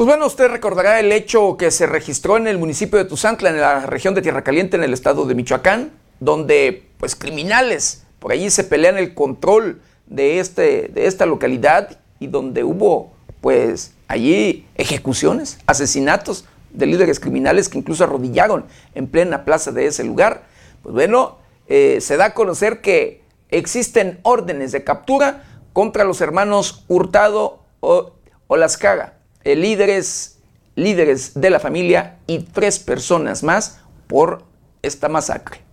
Speaker 1: Pues bueno, usted recordará el hecho que se registró en el municipio de Tuzantla, en la región de Tierra Caliente, en el estado de Michoacán, donde pues criminales por allí se pelean el control de, este, de esta localidad y donde hubo pues allí ejecuciones, asesinatos de líderes criminales que incluso arrodillaron en plena plaza de ese lugar. Pues bueno, eh, se da a conocer que existen órdenes de captura contra los hermanos Hurtado o, o Lascaga, eh, líderes, líderes de la familia y tres personas más por esta masacre.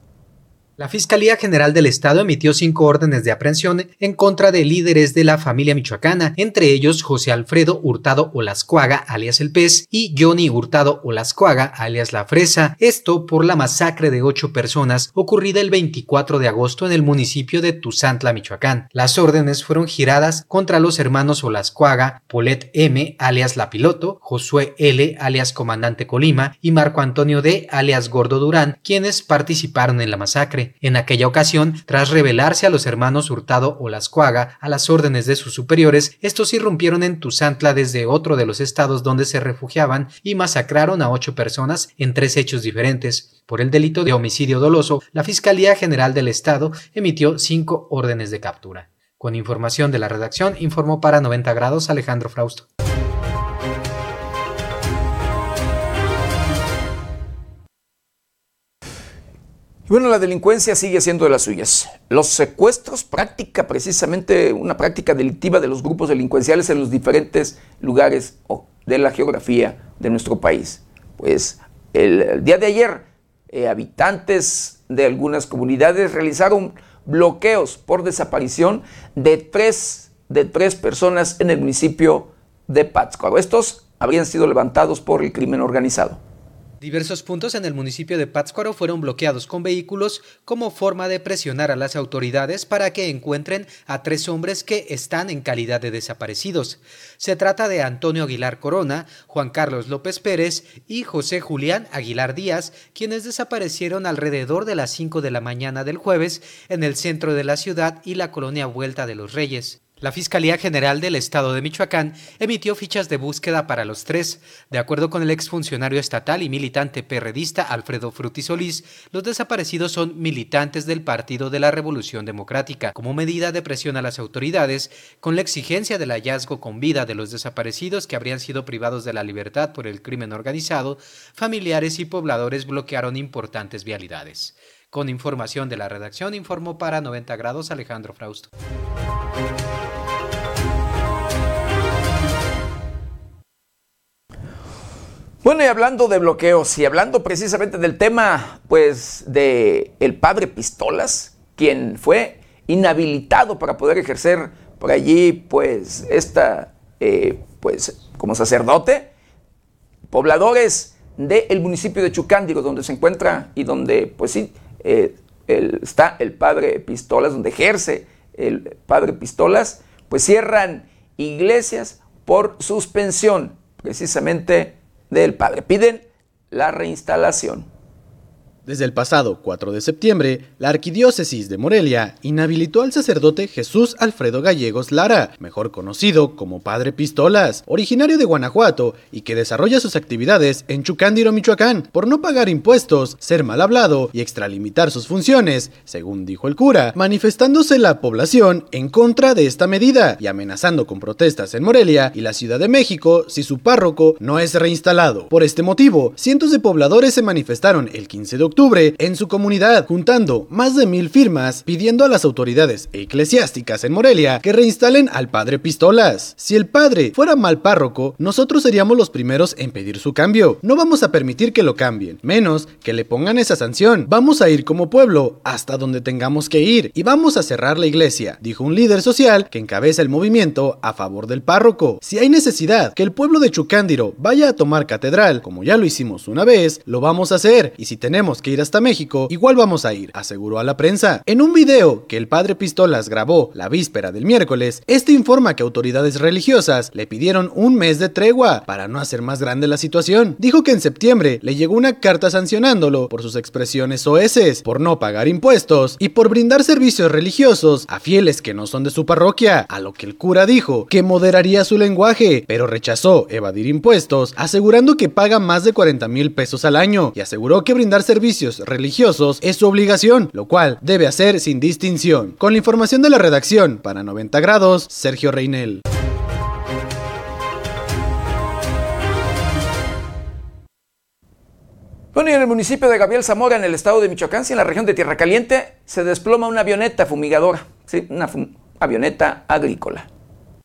Speaker 6: La Fiscalía General del Estado emitió cinco órdenes de aprehensión en contra de líderes de la familia michoacana, entre ellos José Alfredo Hurtado Olascuaga, alias El Pez, y Johnny Hurtado Olascuaga, alias La Fresa, esto por la masacre de ocho personas ocurrida el 24 de agosto en el municipio de Tuzantla, Michoacán. Las órdenes fueron giradas contra los hermanos Olascuaga, Polet M, alias La Piloto, Josué L, alias Comandante Colima, y Marco Antonio D, alias Gordo Durán, quienes participaron en la masacre. En aquella ocasión, tras rebelarse a los hermanos Hurtado o Lascuaga a las órdenes de sus superiores, estos irrumpieron en Tuzantla desde otro de los estados donde se refugiaban y masacraron a ocho personas en tres hechos diferentes. Por el delito de homicidio doloso, la Fiscalía General del Estado emitió cinco órdenes de captura. Con información de la redacción, informó para 90 grados Alejandro Frausto.
Speaker 1: Y bueno, la delincuencia sigue siendo de las suyas. Los secuestros, práctica precisamente una práctica delictiva de los grupos delincuenciales en los diferentes lugares de la geografía de nuestro país. Pues el, día de ayer, eh, habitantes de algunas comunidades realizaron bloqueos por desaparición de tres, de tres personas en el municipio de Pátzcuaro. Estos habrían sido levantados por el crimen organizado.
Speaker 6: Diversos puntos en el municipio de Pátzcuaro fueron bloqueados con vehículos como forma de presionar a las autoridades para que encuentren a tres hombres que están en calidad de desaparecidos. Se trata de Antonio Aguilar Corona, Juan Carlos López Pérez y José Julián Aguilar Díaz, quienes desaparecieron alrededor de las 5 de la mañana del jueves en el centro de la ciudad y la colonia Vuelta de los Reyes. La Fiscalía General del Estado de Michoacán emitió fichas de búsqueda para los tres. De acuerdo con el exfuncionario estatal y militante perredista Alfredo Fruti Solís, los desaparecidos son militantes del Partido de la Revolución Democrática. Como medida de presión a las autoridades, con la exigencia del hallazgo con vida de los desaparecidos que habrían sido privados de la libertad por el crimen organizado, familiares y pobladores bloquearon importantes vialidades. Con información de la redacción, informó para 90 grados Alejandro Frausto.
Speaker 1: Bueno, y hablando de bloqueos y hablando precisamente del tema, pues, de el padre Pistolas, quien fue inhabilitado para poder ejercer por allí, pues, esta, eh, pues, como sacerdote, pobladores del municipio de Chucándigo, donde se encuentra y donde, pues sí, eh, está el padre Pistolas, donde ejerce el padre Pistolas, pues cierran iglesias por suspensión, precisamente del padre. Piden la reinstalación.
Speaker 3: Desde el pasado 4 de septiembre, la Arquidiócesis de Morelia inhabilitó al sacerdote Jesús Alfredo Gallegos Lara, mejor conocido como Padre Pistolas, originario de Guanajuato y que desarrolla sus actividades en Chucándiro, Michoacán, por no pagar impuestos, ser mal hablado y extralimitar sus funciones, según dijo el cura, manifestándose la población en contra de esta medida y amenazando con protestas en Morelia y la Ciudad de México si su párroco no es reinstalado. Por este motivo, cientos de pobladores se manifestaron el 15 de octubre en su comunidad, juntando más de mil firmas pidiendo a las autoridades eclesiásticas en Morelia que reinstalen al padre Pistolas. Si el padre fuera mal párroco, nosotros seríamos los primeros en pedir su cambio. No vamos a permitir que lo cambien, menos que le pongan esa sanción. Vamos a ir como pueblo hasta donde tengamos que ir y vamos a cerrar la iglesia, dijo un líder social que encabeza el movimiento a favor del párroco. Si hay necesidad que el pueblo de Chucándiro vaya a tomar catedral, como ya lo hicimos una vez, lo vamos a hacer y si tenemos que ir hasta México, igual vamos a ir, aseguró a la prensa. En un video que el padre Pistolas grabó la víspera del miércoles, este informa que autoridades religiosas le pidieron un mes de tregua para no hacer más grande la situación. Dijo que en septiembre le llegó una carta sancionándolo por sus expresiones oeces, por no pagar impuestos y por brindar servicios religiosos a fieles que no son de su parroquia, a lo que el cura dijo que moderaría su lenguaje, pero rechazó evadir impuestos, asegurando que paga más de 40 mil pesos al año y aseguró que brindar servicios religiosos es su obligación, lo cual debe hacer sin distinción. Con la información de la redacción, para 90 grados, Sergio Reinel.
Speaker 1: Bueno, en el municipio de Gabriel Zamora, en el estado de Michoacán, en la región de Tierra Caliente, se desploma una avioneta fumigadora, sí, una avioneta agrícola.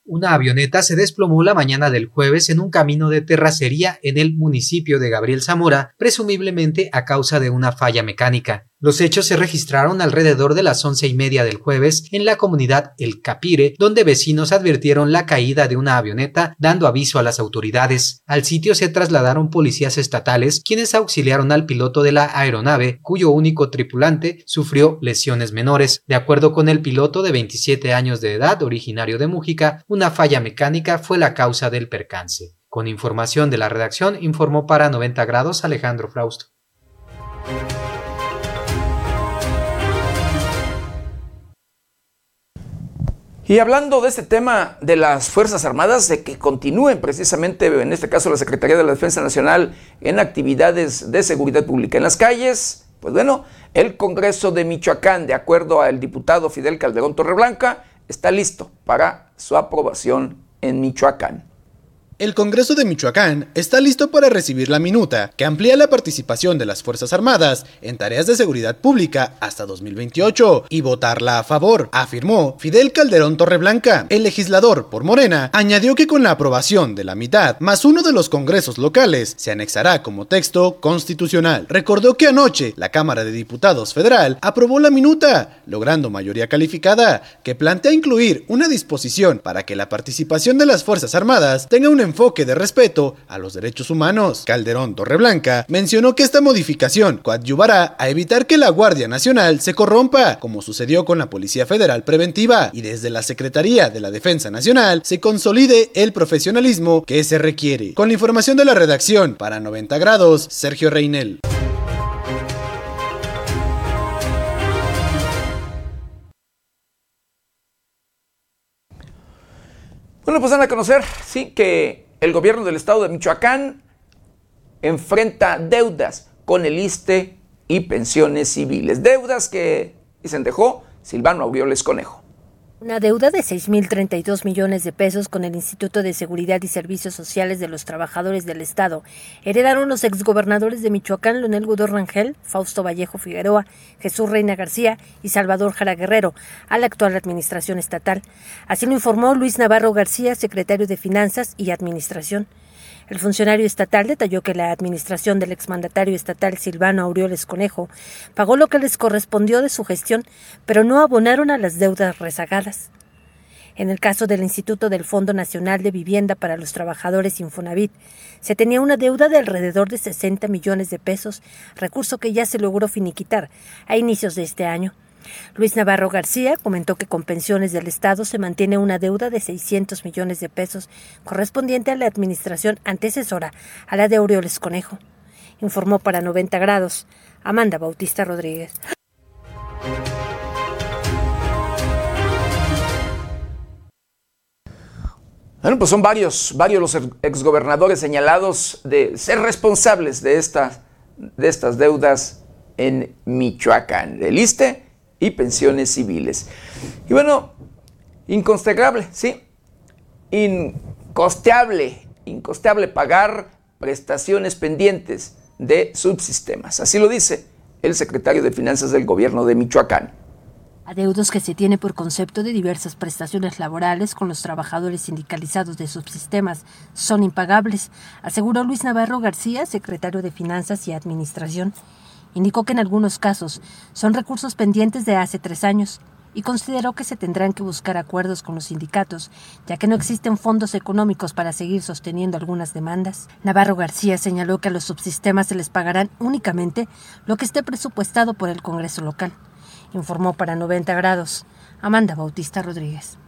Speaker 6: Una avioneta se desplomó la mañana del jueves en un camino de terracería en el municipio de Gabriel Zamora, presumiblemente a causa de una falla mecánica. Los hechos se registraron alrededor de las once y media del jueves en la comunidad El Capire, donde vecinos advirtieron la caída de una avioneta, dando aviso a las autoridades. Al sitio se trasladaron policías estatales, quienes auxiliaron al piloto de la aeronave, cuyo único tripulante sufrió lesiones menores. De acuerdo con el piloto de 27 años de edad, originario de Mújica, una falla mecánica fue la causa del percance. Con información de la redacción, informó para 90 grados Alejandro Frausto.
Speaker 1: Y hablando de este tema de las Fuerzas Armadas, de que continúen precisamente, en este caso la Secretaría de la Defensa Nacional, en actividades de seguridad pública en las calles, pues bueno, el Congreso de Michoacán, de acuerdo al diputado Fidel Calderón Torreblanca, está listo para su aprobación en Michoacán.
Speaker 3: El Congreso de Michoacán está listo para recibir la minuta que amplía la participación de las Fuerzas Armadas en tareas de seguridad pública hasta 2028 y votarla a favor, afirmó Fidel Calderón Torreblanca. El legislador por Morena añadió que con la aprobación de la mitad más uno de los congresos locales se anexará como texto constitucional. Recordó que anoche la Cámara de Diputados Federal aprobó la minuta, logrando mayoría calificada, que plantea incluir una disposición para que la participación de las Fuerzas Armadas tenga un enfoque de respeto a los derechos humanos. Calderón Torreblanca mencionó que esta modificación coadyuvará a evitar que la Guardia Nacional se corrompa, como sucedió con la Policía Federal Preventiva, y desde la Secretaría de la Defensa Nacional se consolide el profesionalismo que se requiere. Con la información de la redacción, para 90 grados, Sergio Reinel.
Speaker 1: Bueno, pues dan a conocer, sí, que el gobierno del estado de Michoacán enfrenta deudas con el ISTE y pensiones civiles. Deudas que, dicen, dejó Silvano Aureoles Conejo.
Speaker 15: Una deuda de 6.032 millones de pesos con el Instituto de Seguridad y Servicios Sociales de los Trabajadores del Estado heredaron los exgobernadores de Michoacán, Leonel Gudor Rangel, Fausto Vallejo Figueroa, Jesús Reina García y Salvador Jara Guerrero a la actual administración estatal. Así lo informó Luis Navarro García, secretario de Finanzas y Administración. El funcionario estatal detalló que la administración del exmandatario estatal Silvano Aureoles Conejo pagó lo que les correspondió de su gestión, pero no abonaron a las deudas rezagadas. En el caso del Instituto del Fondo Nacional de Vivienda para los Trabajadores Infonavit, se tenía una deuda de alrededor de 60 millones de pesos, recurso que ya se logró finiquitar a inicios de este año. Luis Navarro García comentó que con pensiones del Estado se mantiene una deuda de 600 millones de pesos correspondiente a la administración antecesora a la de Aureoles Conejo. Informó para 90 grados Amanda Bautista Rodríguez.
Speaker 1: Bueno, pues son varios, varios los exgobernadores señalados de ser responsables de estas, de estas deudas en Michoacán. El y pensiones civiles. Y bueno, inconstegrable, ¿sí? Incosteable, incosteable pagar prestaciones pendientes de subsistemas. Así lo dice el secretario de Finanzas del gobierno de Michoacán.
Speaker 15: Adeudos que se tiene por concepto de diversas prestaciones laborales con los trabajadores sindicalizados de subsistemas son impagables, aseguró Luis Navarro García, secretario de Finanzas y Administración. Indicó que en algunos casos son recursos pendientes de hace tres años y consideró que se tendrán que buscar acuerdos con los sindicatos, ya que no existen fondos económicos para seguir sosteniendo algunas demandas. Navarro García señaló que a los subsistemas se les pagarán únicamente lo que esté presupuestado por el Congreso local. Informó para 90 grados Amanda Bautista Rodríguez.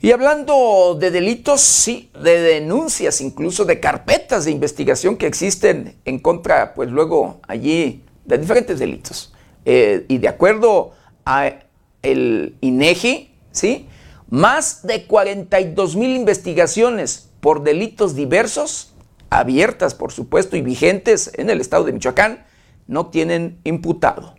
Speaker 1: Y hablando de delitos, sí, de denuncias, incluso de carpetas de investigación que existen en contra, pues luego allí, de diferentes delitos. Eh, y de acuerdo a el INEGI, ¿sí? Más de 42 mil investigaciones por delitos diversos, abiertas por supuesto y vigentes en el estado de Michoacán, no tienen imputado.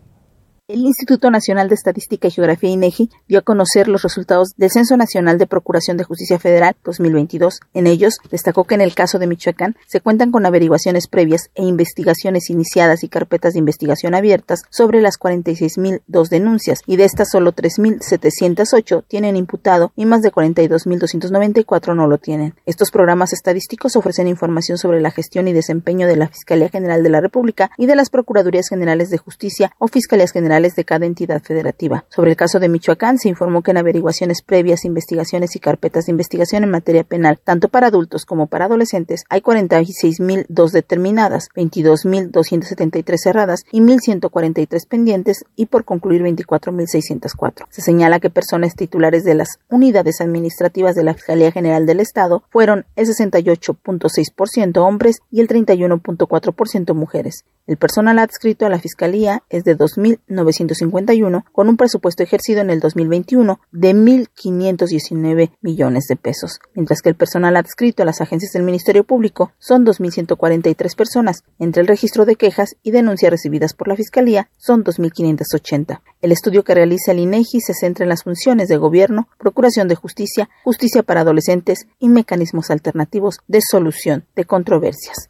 Speaker 16: El Instituto Nacional de Estadística y Geografía INEGI dio a conocer los resultados del Censo Nacional de Procuración de Justicia Federal 2022. En ellos, destacó que en el caso de Michoacán se cuentan con averiguaciones previas e investigaciones iniciadas y carpetas de investigación abiertas sobre las 46.002 denuncias, y de estas solo 3.708 tienen imputado y más de 42.294 no lo tienen. Estos programas estadísticos ofrecen información sobre la gestión y desempeño de la Fiscalía General de la República y de las Procuradurías Generales de Justicia o Fiscalías Generales de cada entidad federativa. Sobre el caso de Michoacán, se informó que en averiguaciones previas, investigaciones y carpetas de investigación en materia penal, tanto para adultos como para adolescentes, hay 46.002 determinadas, 22.273 cerradas y 1.143 pendientes y por concluir 24.604. Se señala que personas titulares de las unidades administrativas de la Fiscalía General del Estado fueron el 68.6% hombres y el 31.4% mujeres. El personal adscrito a la Fiscalía es de 2.900 1951, con un presupuesto ejercido en el 2021 de 1.519 millones de pesos, mientras que el personal adscrito a las agencias del Ministerio Público son 2.143 personas. Entre el registro de quejas y denuncias recibidas por la Fiscalía son 2.580. El estudio que realiza el INEGI se centra en las funciones de gobierno, procuración de justicia, justicia para adolescentes y mecanismos alternativos de solución de controversias.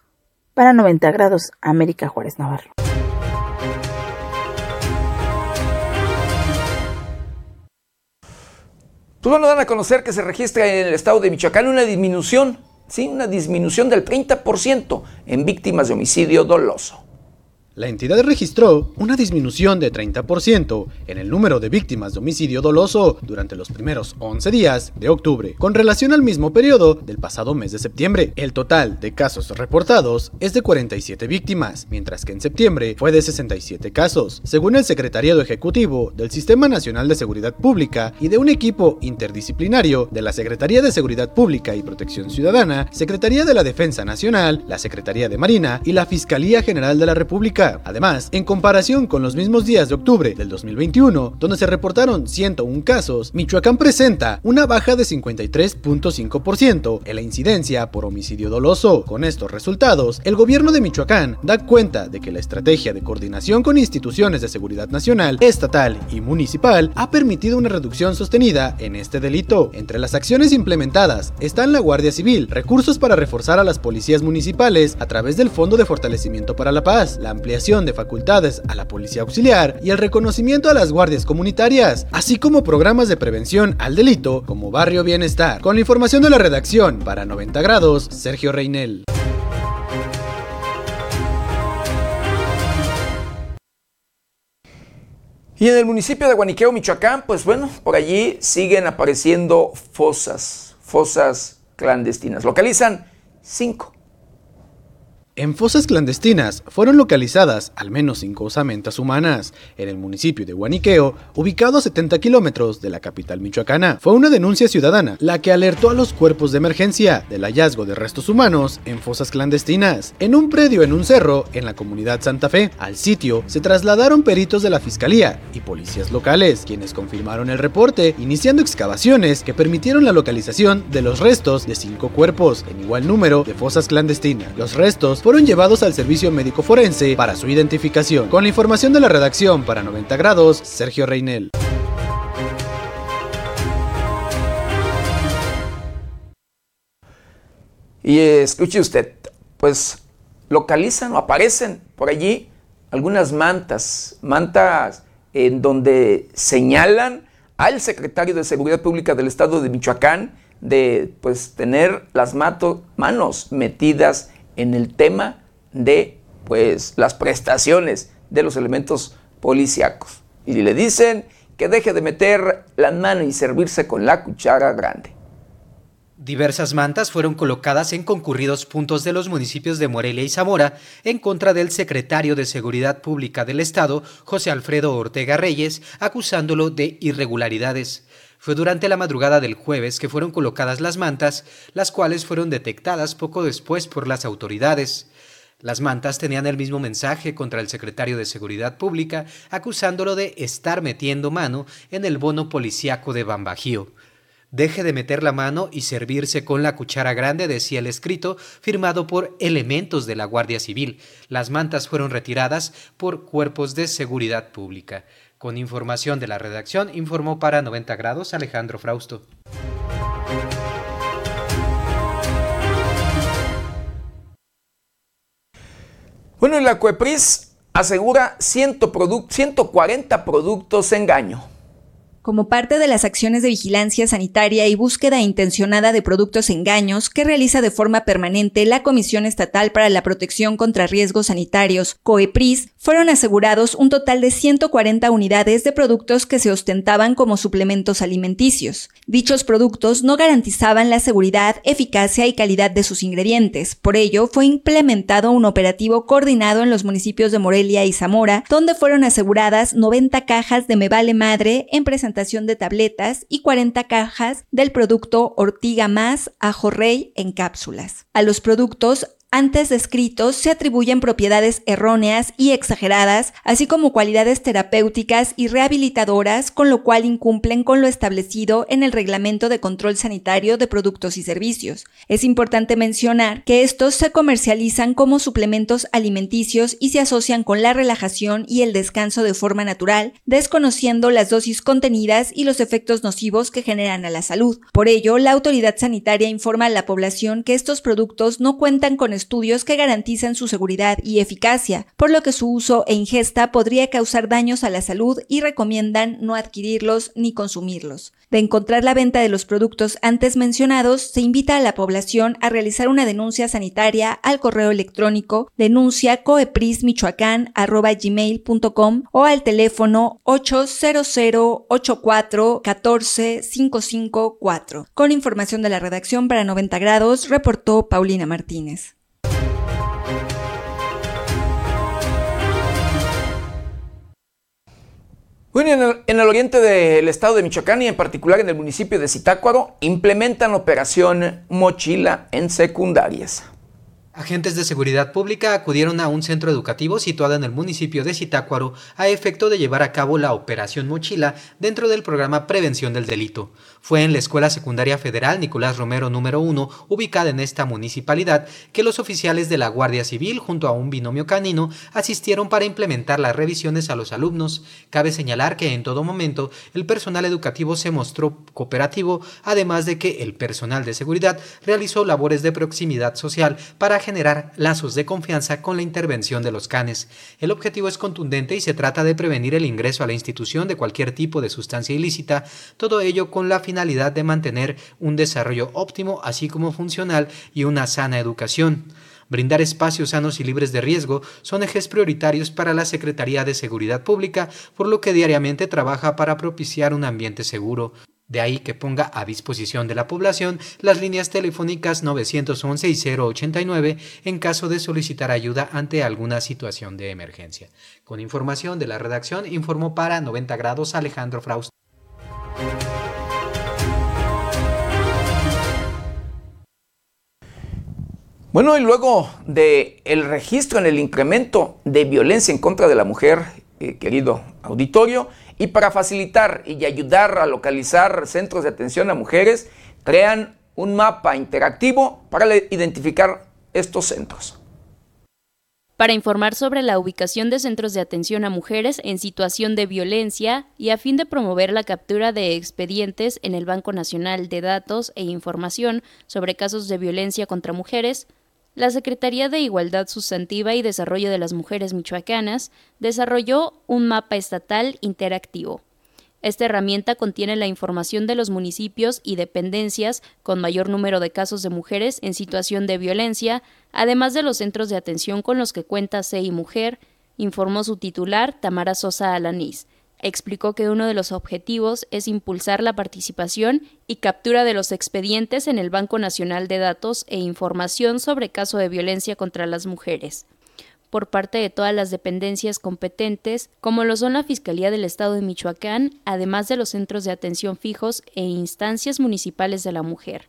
Speaker 16: Para 90 grados, América Juárez Navarro.
Speaker 1: Pues bueno, dan a conocer que se registra en el estado de Michoacán una disminución, sí, una disminución del 30% en víctimas de homicidio doloso.
Speaker 3: La entidad registró una disminución de 30% en el número de víctimas de homicidio doloso durante los primeros 11 días de octubre, con relación al mismo periodo del pasado mes de septiembre. El total de casos reportados es de 47 víctimas, mientras que en septiembre fue de 67 casos, según el Secretariado Ejecutivo del Sistema Nacional de Seguridad Pública y de un equipo interdisciplinario de la Secretaría de Seguridad Pública y Protección Ciudadana, Secretaría de la Defensa Nacional, la Secretaría de Marina y la Fiscalía General de la República Además, en comparación con los mismos días de octubre del 2021, donde se reportaron 101 casos, Michoacán presenta una baja de 53.5% en la incidencia por homicidio doloso. Con estos resultados, el gobierno de Michoacán da cuenta de que la estrategia de coordinación con instituciones de seguridad nacional, estatal y municipal ha permitido una reducción sostenida en este delito. Entre las acciones implementadas están la Guardia Civil, recursos para reforzar a las policías municipales a través del Fondo de Fortalecimiento para la Paz, la ampliación de facultades a la policía auxiliar y el reconocimiento a las guardias comunitarias, así como programas de prevención al delito como Barrio Bienestar. Con la información de la redacción para 90 grados, Sergio Reinel.
Speaker 1: Y en el municipio de Guaniqueo, Michoacán, pues bueno, por allí siguen apareciendo fosas, fosas clandestinas. Localizan cinco
Speaker 3: en fosas clandestinas fueron localizadas al menos cinco osamentas humanas en el municipio de Guaniqueo, ubicado a 70 kilómetros de la capital michoacana. Fue una denuncia ciudadana la que alertó a los cuerpos de emergencia del hallazgo de restos humanos en fosas clandestinas. En un predio en un cerro en la comunidad Santa Fe, al sitio se trasladaron peritos de la fiscalía y policías locales, quienes confirmaron el reporte, iniciando excavaciones que permitieron la localización de los restos de cinco cuerpos en igual número de fosas clandestinas. Los restos fueron llevados al servicio médico forense para su identificación. Con la información de la redacción para 90 grados, Sergio Reinel.
Speaker 1: Y escuche usted, pues localizan o aparecen por allí algunas mantas, mantas en donde señalan al secretario de Seguridad Pública del Estado de Michoacán de pues tener las manos metidas en el tema de pues las prestaciones de los elementos policíacos. Y le dicen que deje de meter la mano y servirse con la cuchara grande.
Speaker 6: Diversas mantas fueron colocadas en concurridos puntos de los municipios de Morelia y Zamora en contra del secretario de Seguridad Pública del Estado, José Alfredo Ortega Reyes, acusándolo de irregularidades. Fue durante la madrugada del jueves que fueron colocadas las mantas, las cuales fueron detectadas poco después por las autoridades. Las mantas tenían el mismo mensaje contra el secretario de Seguridad Pública, acusándolo de estar metiendo mano en el bono policíaco de Bambajío. Deje de meter la mano y servirse con la cuchara grande, decía el escrito, firmado por elementos de la Guardia Civil. Las mantas fueron retiradas por cuerpos de seguridad pública. Con información de la redacción, informó para 90 grados Alejandro Frausto.
Speaker 1: Bueno, y la CUEPRIS asegura 140 productos engaño.
Speaker 5: Como parte de las acciones de vigilancia sanitaria y búsqueda intencionada de productos engaños que realiza de forma permanente la Comisión Estatal para la Protección contra Riesgos Sanitarios, COEPRIS, fueron asegurados un total de 140 unidades de productos que se ostentaban como suplementos alimenticios. Dichos productos no garantizaban la seguridad, eficacia y calidad de sus ingredientes. Por ello, fue implementado un operativo coordinado en los municipios de Morelia y Zamora, donde fueron aseguradas 90 cajas de Me Vale Madre en presentación de tabletas y 40 cajas del producto Ortiga Más Ajo Rey en cápsulas. A los productos antes descritos se atribuyen propiedades erróneas y exageradas, así como cualidades terapéuticas y rehabilitadoras, con lo cual incumplen con lo establecido en el Reglamento de Control Sanitario de Productos y Servicios. Es importante mencionar que estos se comercializan como suplementos alimenticios y se asocian con la relajación y el descanso de forma natural, desconociendo las dosis contenidas y los efectos nocivos que generan a la salud. Por ello, la autoridad sanitaria informa a la población que estos productos no cuentan con estudios que garantizan su seguridad y eficacia, por lo que su uso e ingesta podría causar daños a la salud y recomiendan no adquirirlos ni consumirlos. De encontrar la venta de los productos antes mencionados, se invita a la población a realizar una denuncia sanitaria al correo electrónico denuncia coeprismichoacán.gmail.com o al teléfono 800 84 14 554. Con información de la redacción para 90 grados, reportó Paulina Martínez.
Speaker 1: En el, oriente del estado de Michoacán y en particular en el municipio de Zitácuaro implementan operación Mochila en secundarias.
Speaker 6: Agentes de seguridad pública acudieron a un centro educativo situado en el municipio de Zitácuaro a efecto de llevar a cabo la Operación Mochila dentro del programa Prevención del Delito. Fue en la Escuela Secundaria Federal Nicolás Romero número 1, ubicada en esta municipalidad, que los oficiales de la Guardia Civil junto a un binomio canino asistieron para implementar las revisiones a los alumnos. Cabe señalar que en todo momento el personal educativo se mostró cooperativo, además de que el personal de seguridad realizó labores de proximidad social para generar lazos de confianza con la intervención de los canes. El objetivo es contundente y se trata de prevenir el ingreso a la institución de cualquier tipo de sustancia ilícita, todo ello con la finalidad de mantener un desarrollo óptimo, así como funcional y una sana educación. Brindar espacios sanos y libres de riesgo son ejes prioritarios para la Secretaría de Seguridad Pública, por lo que diariamente trabaja para propiciar un ambiente seguro. De ahí que ponga a disposición de la población las líneas telefónicas 911 y 089 en caso de solicitar ayuda ante alguna situación de emergencia. Con información de la redacción, informó para 90 grados Alejandro Fraust.
Speaker 1: Bueno, y luego de el registro en el incremento de violencia en contra de la mujer, eh, querido auditorio, y para facilitar y ayudar a localizar centros de atención a mujeres, crean un mapa interactivo para identificar estos centros.
Speaker 2: Para informar sobre la ubicación de centros de atención a mujeres en situación de violencia y a fin de promover la captura de expedientes en el Banco Nacional de Datos e Información sobre casos de violencia contra mujeres, la Secretaría de Igualdad Sustantiva y Desarrollo de las Mujeres Michoacanas desarrolló un mapa estatal interactivo. Esta herramienta contiene la información de los municipios y dependencias con mayor número de casos de mujeres en situación de violencia, además de los centros de atención con los que cuenta CEI Mujer, informó su titular Tamara Sosa Alanís explicó que uno de los objetivos es impulsar la participación y captura de los expedientes en el Banco Nacional de Datos e Información sobre caso de violencia contra las mujeres por parte de todas las dependencias competentes, como lo son la Fiscalía del Estado de Michoacán, además de los centros de atención fijos e instancias municipales de la mujer.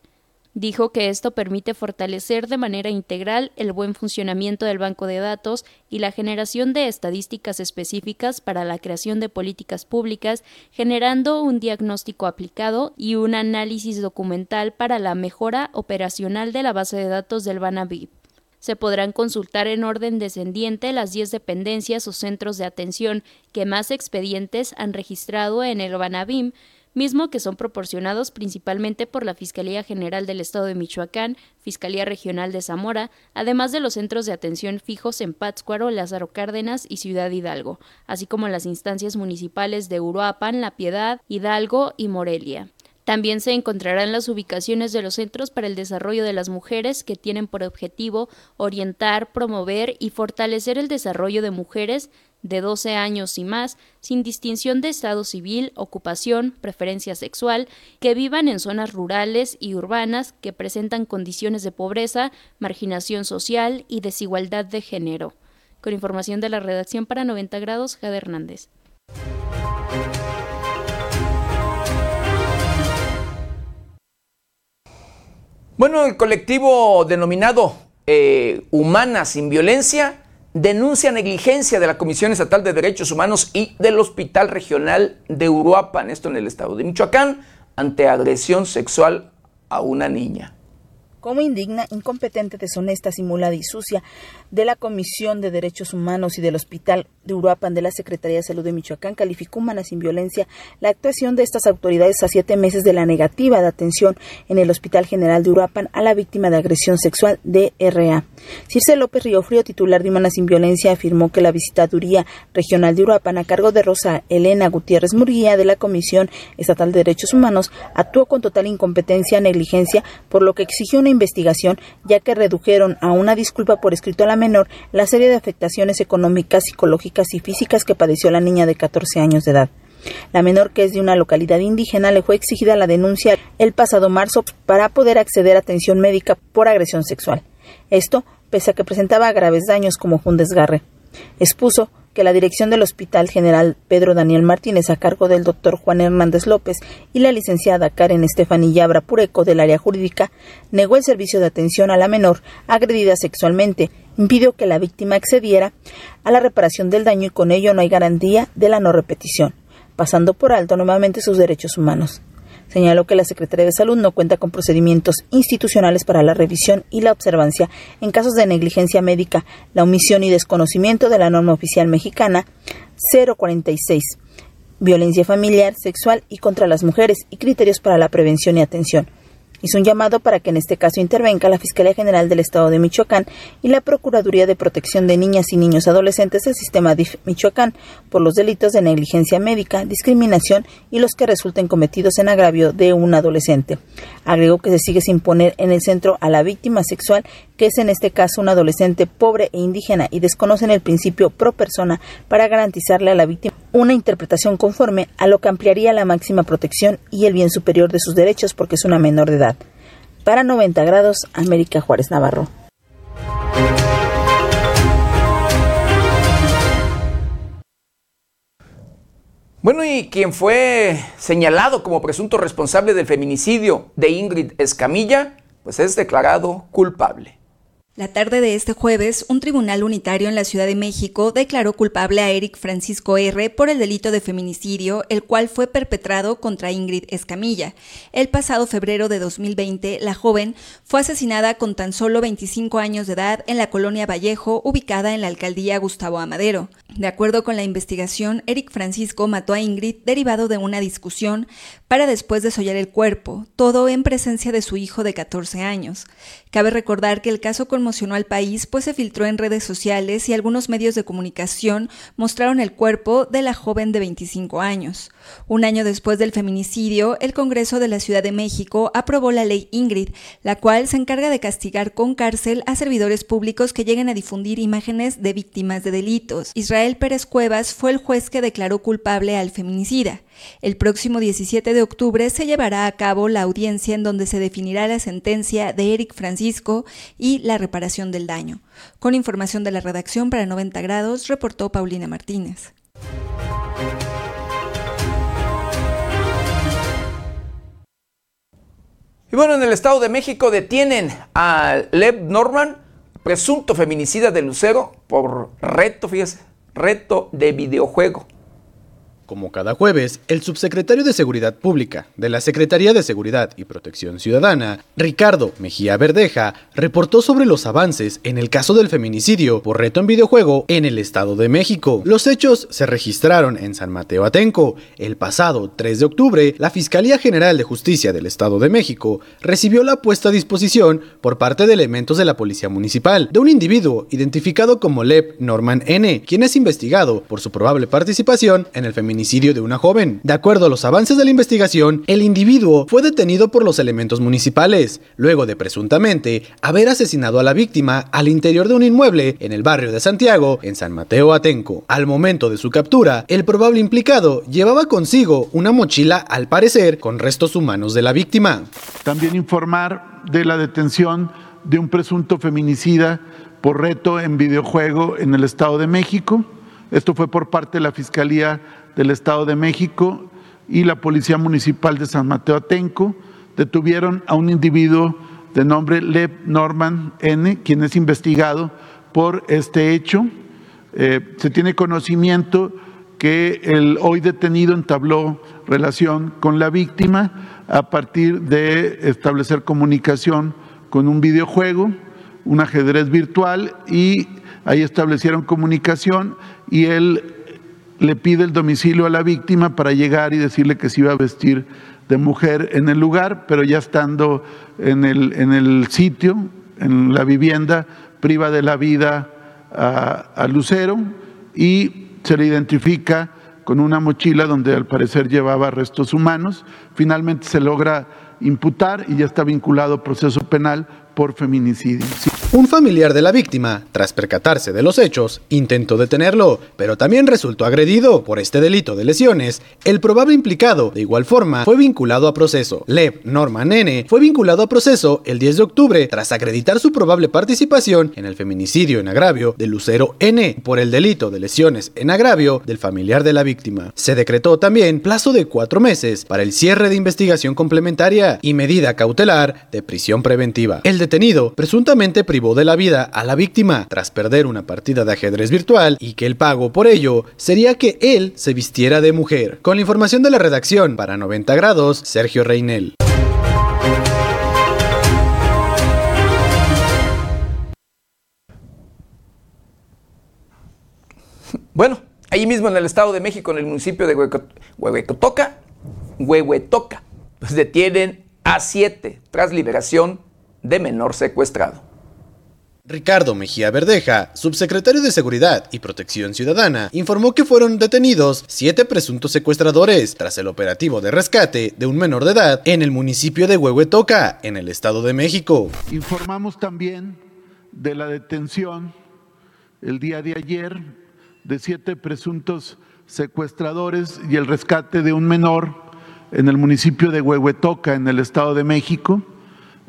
Speaker 2: Dijo que esto permite fortalecer de manera integral el buen funcionamiento del banco de datos y la generación de estadísticas específicas para la creación de políticas públicas, generando un diagnóstico aplicado y un análisis documental para la mejora operacional de la base de datos del Banabip. Se podrán consultar en orden descendiente las 10 dependencias o centros de atención que más expedientes han registrado en el Banabim, mismo que son proporcionados principalmente por la Fiscalía General del Estado de Michoacán, Fiscalía Regional de Zamora, además de los centros de atención fijos en Pátzcuaro, Lázaro Cárdenas y Ciudad Hidalgo, así como las instancias municipales de Uruapan, La Piedad, Hidalgo y Morelia. También se encontrarán las ubicaciones de los Centros para el Desarrollo de las Mujeres que tienen por objetivo orientar, promover y fortalecer el desarrollo de mujeres de 12 años y más, sin distinción de estado civil, ocupación, preferencia sexual, que vivan en zonas rurales y urbanas que presentan condiciones de pobreza, marginación social y desigualdad de género. Con información de la redacción para 90 grados, Jade Hernández.
Speaker 1: Bueno, el colectivo denominado eh, Humana sin Violencia denuncia negligencia de la Comisión Estatal de Derechos Humanos y del Hospital Regional de Uruapan, esto en el estado de Michoacán, ante agresión sexual a una niña.
Speaker 16: Como indigna, incompetente, deshonesta, simulada y sucia de la Comisión de Derechos Humanos y del Hospital de Uruapan de la Secretaría de Salud de Michoacán, calificó humana sin violencia la actuación de estas autoridades a siete meses de la negativa de atención en el Hospital General de Uruapan a la víctima de agresión sexual de RA. Circe López Riofrío, titular de Humana sin Violencia, afirmó que la visitaduría regional de Uruapan a cargo de Rosa Elena Gutiérrez Murguía de la Comisión Estatal de Derechos Humanos actuó con total incompetencia, negligencia, por lo que exigió una investigación, ya que redujeron a una disculpa por escrito a la menor la serie de afectaciones económicas, psicológicas y físicas que padeció la niña de 14 años de edad. La menor, que es de una localidad indígena, le fue exigida la denuncia el pasado marzo para poder acceder a atención médica por agresión sexual. Esto pese a que presentaba graves daños como un desgarre. Expuso que la dirección del Hospital General Pedro Daniel Martínez a cargo del doctor Juan Hernández López y la licenciada Karen Estefanía Pureco del área jurídica negó el servicio de atención a la menor agredida sexualmente, impidió que la víctima accediera a la reparación del daño y con ello no hay garantía de la no repetición, pasando por alto nuevamente sus derechos humanos. Señaló que la Secretaría de Salud no cuenta con procedimientos institucionales para la revisión y la observancia en casos de negligencia médica, la omisión y desconocimiento de la norma oficial mexicana 046, violencia familiar, sexual y contra las mujeres y criterios para la prevención y atención Hizo un llamado para que en este caso intervenga la Fiscalía General del Estado de Michoacán y la Procuraduría de Protección de Niñas y Niños Adolescentes del Sistema DIF Michoacán por los delitos de negligencia médica, discriminación y los que resulten cometidos en agravio de un adolescente. Agregó que se sigue sin poner en el centro a la víctima sexual, que es en este caso un adolescente pobre e indígena y desconocen el principio pro persona para garantizarle a la víctima una interpretación conforme a lo que ampliaría la máxima protección y el bien superior de sus derechos porque es una menor de edad. Para 90 grados, América Juárez Navarro.
Speaker 1: Bueno, y quien fue señalado como presunto responsable del feminicidio de Ingrid Escamilla, pues es declarado culpable.
Speaker 5: La tarde de este jueves, un tribunal unitario en la Ciudad de México declaró culpable a Eric Francisco R. por el delito de feminicidio, el cual fue perpetrado contra Ingrid Escamilla. El pasado febrero de 2020, la joven fue asesinada con tan solo 25 años de edad en la colonia Vallejo, ubicada en la alcaldía Gustavo Amadero. De acuerdo con la investigación, Eric Francisco mató a Ingrid derivado de una discusión para después desollar el cuerpo, todo en presencia de su hijo de 14 años. Cabe recordar que el caso conmocionó al país, pues se filtró en redes sociales y algunos medios de comunicación mostraron el cuerpo de la joven de 25 años. Un año después del feminicidio, el Congreso de la Ciudad de México aprobó la ley Ingrid, la cual se encarga de castigar con cárcel a servidores públicos que lleguen a difundir imágenes de víctimas de delitos. Israel Pérez Cuevas fue el juez que declaró culpable al feminicida. El próximo 17 de octubre se llevará a cabo la audiencia en donde se definirá la sentencia de Eric Francisco y la reparación del daño. Con información de la redacción para 90 grados, reportó Paulina Martínez.
Speaker 1: Y bueno, en el Estado de México detienen a Lev Norman, presunto feminicida de Lucero, por reto, fíjese, reto de videojuego.
Speaker 3: Como cada jueves, el subsecretario de Seguridad Pública de la Secretaría de Seguridad y Protección Ciudadana, Ricardo Mejía Verdeja, reportó sobre los avances en el caso del feminicidio por reto en videojuego en el Estado de México. Los hechos se registraron en San Mateo Atenco. El pasado 3 de octubre, la Fiscalía General de Justicia del Estado de México recibió la puesta a disposición por parte de elementos de la Policía Municipal de un individuo identificado como Lev Norman N., quien es investigado por su probable participación en el feminicidio de una joven. De acuerdo a los avances de la investigación, el individuo fue detenido por los elementos municipales, luego de presuntamente haber asesinado a la víctima al interior de un inmueble en el barrio de Santiago, en San Mateo Atenco. Al momento de su captura, el probable implicado llevaba consigo una mochila, al parecer, con restos humanos de la víctima.
Speaker 14: También informar de la detención de un presunto feminicida por reto en videojuego en el Estado de México. Esto fue por parte de la Fiscalía del Estado de México y la Policía Municipal de San Mateo Atenco detuvieron a un individuo de nombre Lev Norman N., quien es investigado por este hecho. Eh, se tiene conocimiento que el hoy detenido entabló relación con la víctima a partir de establecer comunicación con un videojuego, un ajedrez virtual, y ahí establecieron comunicación y él le pide el domicilio a la víctima para llegar y decirle que se iba a vestir de mujer en el lugar, pero ya estando en el, en el sitio, en la vivienda, priva de la vida a, Lucero y se le identifica con una mochila donde al parecer llevaba restos humanos. Finalmente se logra imputar y ya está vinculado a proceso penal por feminicidio.
Speaker 3: Un familiar de la víctima, tras percatarse de los hechos, intentó detenerlo, pero también resultó agredido por este delito de lesiones. El probable implicado, de igual forma, fue vinculado a proceso. Lev Norman N. fue vinculado a proceso el 10 de octubre tras acreditar su probable participación en el feminicidio en agravio de Lucero N. por el delito de lesiones en agravio del familiar de la víctima. Se decretó también plazo de cuatro meses para el cierre de investigación complementaria y medida cautelar de prisión preventiva. El detenido presuntamente privó de la vida a la víctima tras perder una partida de ajedrez virtual y que el pago por ello sería que él se vistiera de mujer. Con la información de la redacción para 90 grados, Sergio Reinel. (laughs)
Speaker 1: Bueno, ahí mismo en el Estado de México, en el municipio de Huehuetoca, Huehuetoca, pues detienen a siete tras liberación de menor secuestrado.
Speaker 3: Ricardo Mejía Verdeja, subsecretario de Seguridad y Protección Ciudadana, informó que fueron detenidos siete presuntos secuestradores tras el operativo de rescate de un menor de edad en el municipio de Huehuetoca, en el Estado de México.
Speaker 14: Informamos también de la detención el día de ayer de siete presuntos secuestradores y el rescate de un menor en el municipio de Huehuetoca, en el Estado de México.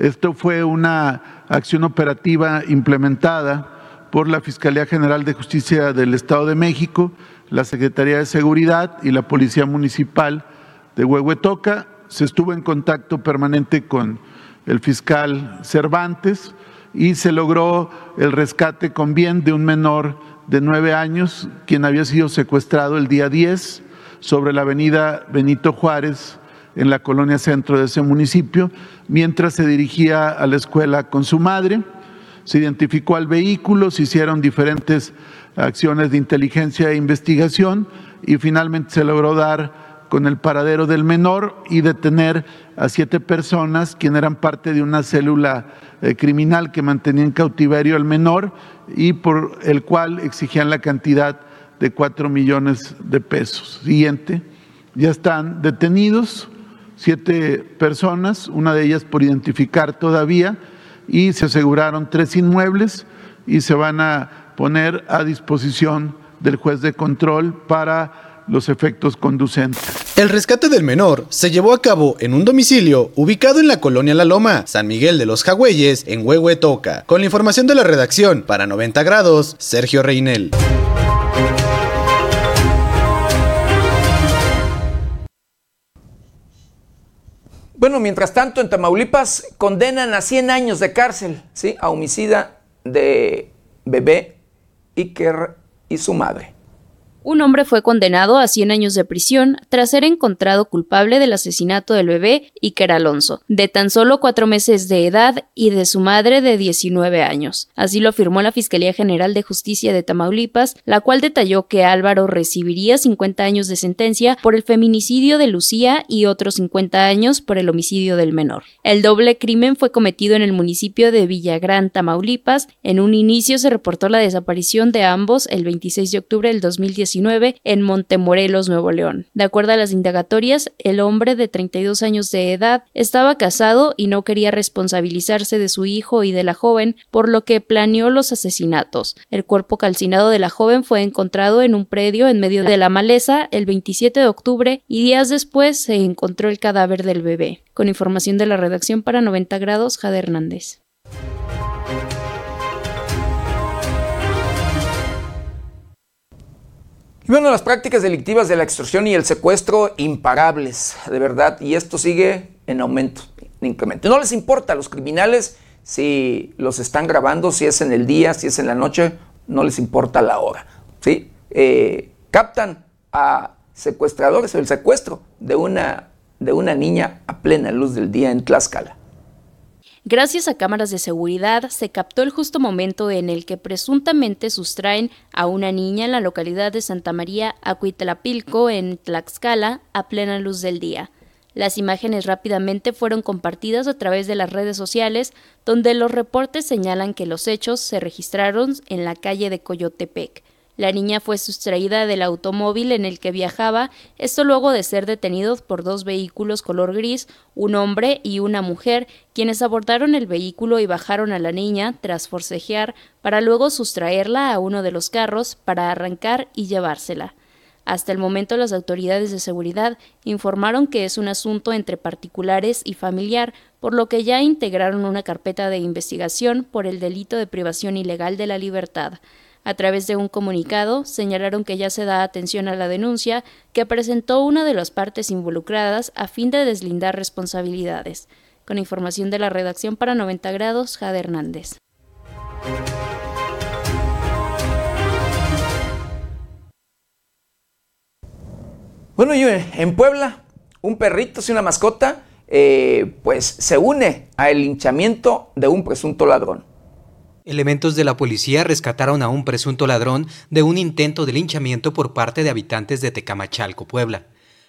Speaker 14: Esto fue una acción operativa implementada por la Fiscalía General de Justicia del Estado de México, la Secretaría de Seguridad y la Policía Municipal de Huehuetoca. Se estuvo en contacto permanente con el fiscal Cervantes y se logró el rescate con bien de un menor de nueve años, quien había sido secuestrado el día 10 sobre la avenida Benito Juárez, en la colonia centro de ese municipio, mientras se dirigía a la escuela con su madre. Se identificó al vehículo, se hicieron diferentes acciones de inteligencia e investigación y finalmente se logró dar con el paradero del menor y detener a siete personas, quienes eran parte de una célula eh, criminal que mantenía en cautiverio al menor y por el cual exigían la cantidad de cuatro millones de pesos. Siguiente, ya están detenidos siete personas, una de ellas por identificar todavía, y se aseguraron tres inmuebles y se van a poner a disposición del juez de control para los efectos conducentes.
Speaker 3: El rescate del menor se llevó a cabo en un domicilio ubicado en la colonia La Loma, San Miguel de los Jagüeyes, en Huehuetoca. Con la información de la redacción para 90 grados, Sergio Reinel.
Speaker 1: Bueno, mientras tanto, en Tamaulipas condenan a 100 años de cárcel, ¿sí? A homicida de bebé Iker y su madre.
Speaker 2: Un hombre fue condenado a 100 años de prisión tras ser encontrado culpable del asesinato del bebé Iker Alonso, de tan solo cuatro meses de edad y de su madre de 19 años. Así lo afirmó la Fiscalía General de Justicia de Tamaulipas, la cual detalló que Álvaro recibiría 50 años de sentencia por el feminicidio de Lucía y otros 50 años por el homicidio del menor. El doble crimen fue cometido en el municipio de Villagrán, Tamaulipas. En un inicio se reportó la desaparición de ambos el 26 de octubre del 2019 en Montemorelos, Nuevo León. De acuerdo a las indagatorias, el hombre de 32 años de edad estaba casado y no quería responsabilizarse de su hijo y de la joven, por lo que planeó los asesinatos. El cuerpo calcinado de la joven fue encontrado en un predio en medio de la maleza el 27 de octubre y días después se encontró el cadáver del bebé. Con información de la redacción para 90 grados, Jade Hernández.
Speaker 1: Bueno, las prácticas delictivas de la extorsión y el secuestro imparables, de verdad, y esto sigue en aumento, en incremento. No les importa a los criminales si los están grabando, si es en el día, si es en la noche, no les importa la hora. ¿sí? Eh, captan a secuestradores, el secuestro de una, de una niña a plena luz del día en Tlaxcala.
Speaker 2: Gracias a cámaras de seguridad se captó el justo momento en el que presuntamente sustraen a una niña en la localidad de Santa María Acuitlapilco en Tlaxcala a plena luz del día. Las imágenes rápidamente fueron compartidas a través de las redes sociales, donde los reportes señalan que los hechos se registraron en la calle de Coyotepec. La niña fue sustraída del automóvil en el que viajaba, esto luego de ser detenidos por dos vehículos color gris, un hombre y una mujer, quienes abordaron el vehículo y bajaron a la niña tras forcejear para luego sustraerla a uno de los carros para arrancar y llevársela. Hasta el momento las autoridades de seguridad informaron que es un asunto entre particulares y familiar, por lo que ya integraron una carpeta de investigación por el delito de privación ilegal de la libertad. A través de un comunicado, señalaron que ya se da atención a la denuncia que presentó una de las partes involucradas a fin de deslindar responsabilidades. Con información de la redacción para 90 grados, Jade Hernández.
Speaker 1: Bueno, y en Puebla, un perrito, y una mascota, eh, pues se une al linchamiento de un presunto ladrón.
Speaker 6: Elementos de la policía rescataron a un presunto ladrón de un intento de linchamiento por parte de habitantes de Tecamachalco, Puebla.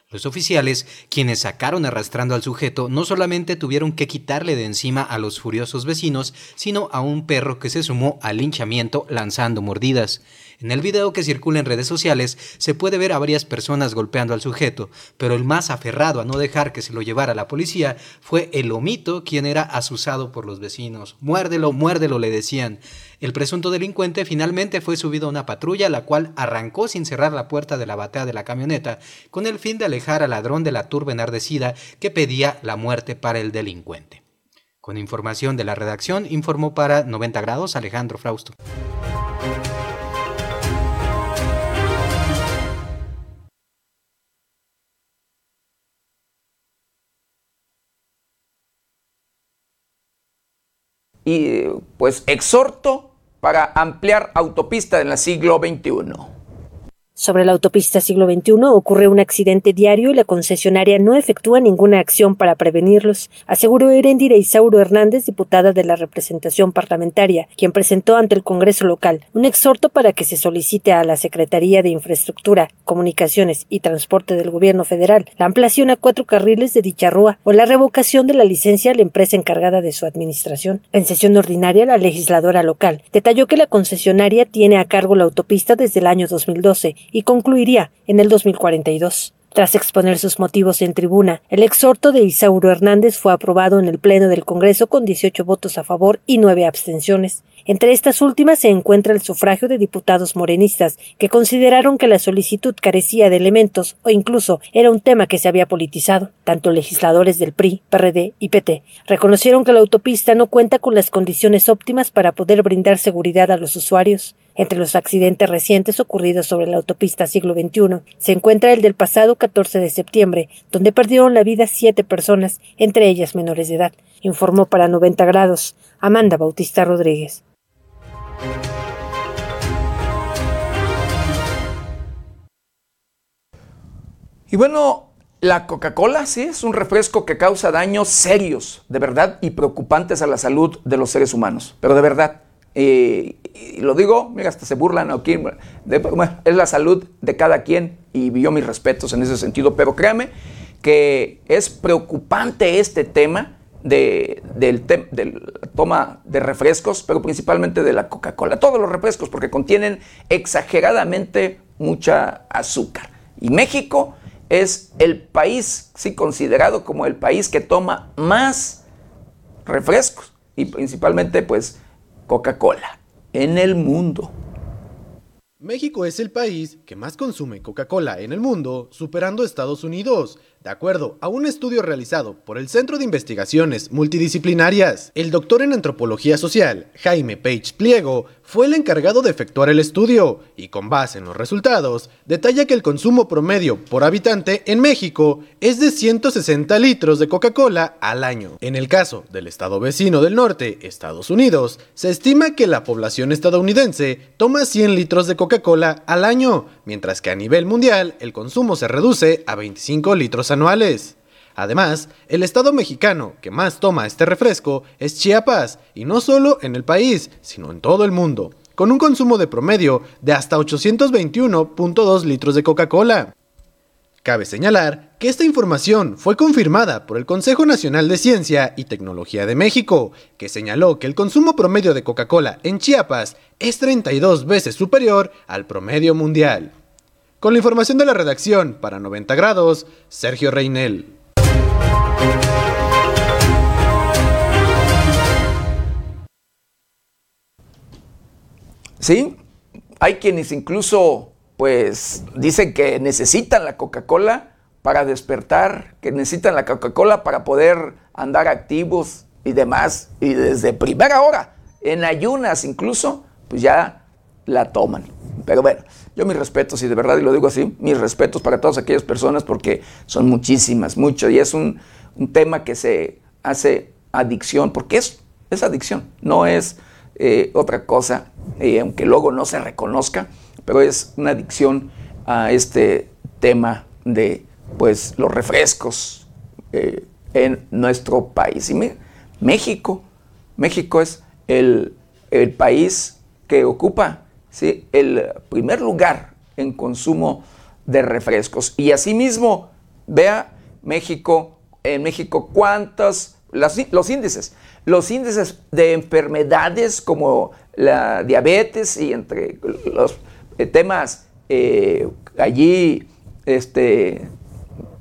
Speaker 6: Los oficiales, quienes sacaron arrastrando al sujeto, no solamente tuvieron que quitarle de encima a los furiosos vecinos, sino a un perro que se sumó al linchamiento lanzando mordidas. En el video que circula en redes sociales se puede ver a varias personas golpeando al sujeto, pero el más aferrado a no dejar que se lo llevara la policía fue el omito quien era asusado por los vecinos. Muérdelo, muérdelo, le decían. El presunto delincuente finalmente fue subido a una patrulla, la cual arrancó sin cerrar la puerta de la batea de la camioneta, con el fin de alejar al ladrón de la turba enardecida que pedía la muerte para el delincuente. Con información de la redacción, informó para 90 grados Alejandro Frausto.
Speaker 1: Y pues exhorto para ampliar autopista en el siglo XXI.
Speaker 15: Sobre la autopista siglo XXI ocurre un accidente diario y la concesionaria no efectúa ninguna acción para prevenirlos, aseguró Erendira Isauro Hernández, diputada de la representación parlamentaria, quien presentó ante el Congreso local un exhorto para que se solicite a la Secretaría de Infraestructura, Comunicaciones y Transporte del Gobierno federal la ampliación a cuatro carriles de dicha rúa o la revocación de la licencia a la empresa encargada de su administración. En sesión ordinaria, la legisladora local detalló que la concesionaria tiene a cargo la autopista desde el año 2012 y concluiría en el 2042. Tras exponer sus motivos en tribuna, el exhorto de Isauro Hernández fue aprobado en el Pleno del Congreso con 18 votos a favor y 9 abstenciones. Entre estas últimas se encuentra el sufragio de diputados morenistas, que consideraron que la solicitud carecía de elementos o incluso era un tema que se había politizado. Tanto legisladores del PRI, PRD y PT reconocieron que la autopista no cuenta con las condiciones óptimas para poder brindar seguridad a los usuarios. Entre los accidentes recientes ocurridos sobre la autopista siglo XXI se encuentra el del pasado 14 de septiembre, donde perdieron la vida siete personas, entre ellas menores de edad, informó para 90 grados Amanda Bautista Rodríguez.
Speaker 1: Y bueno, la Coca-Cola sí es un refresco que causa daños serios, de verdad, y preocupantes a la salud de los seres humanos, pero de verdad. Y lo digo, mira, hasta se burlan aquí. es la salud de cada quien y yo mis respetos en ese sentido, pero créame que es preocupante este tema de, del, toma de refrescos, pero principalmente de la Coca-Cola. Todos los refrescos, porque contienen exageradamente mucha azúcar. Y México es el país, sí, considerado como el país que toma más refrescos y principalmente pues Coca-Cola en el mundo.
Speaker 3: México es el país que más consume Coca-Cola en el mundo, superando Estados Unidos, de acuerdo a un estudio realizado por el Centro de Investigaciones Multidisciplinarias, el doctor en antropología social, Jaime Page Pliego, fue el encargado de efectuar el estudio y con base en los resultados, detalla que el consumo promedio por habitante en México es de 160 litros de Coca-Cola al año. En el caso del estado vecino del norte, Estados Unidos, se estima que la población estadounidense toma 100 litros de Coca-Cola al año, mientras que a nivel mundial el consumo se reduce a 25 litros anuales. Además, el estado mexicano que más toma este refresco es Chiapas, y no solo en el país, sino en todo el mundo, con un consumo de promedio de hasta 821.2 litros de Coca-Cola. Cabe señalar que esta información fue confirmada por el Consejo Nacional de Ciencia y Tecnología de México, que señaló que el consumo promedio de Coca-Cola en Chiapas es 32 veces superior al promedio mundial. Con la información de la redacción para 90 grados, Sergio Reinel.
Speaker 1: Sí, hay quienes incluso pues dicen que necesitan la Coca-Cola para despertar, que necesitan la Coca-Cola para poder andar activos y demás, y desde primera hora, en ayunas incluso, pues ya la toman. Pero bueno, yo mis respetos, y de verdad y lo digo así, mis respetos para todas aquellas personas porque son muchísimas, mucho, y es un, tema que se hace adicción, porque es, es adicción, no es eh, otra cosa, eh, aunque luego no se reconozca, pero es una adicción a este tema de pues los refrescos eh, en nuestro país. Y México, México es el, el país que ocupa ¿sí? el primer lugar en consumo de refrescos. Y asimismo, vea México, en México, cuántos, los índices, los índices de enfermedades como la diabetes y entre los eh, temas eh, allí, este,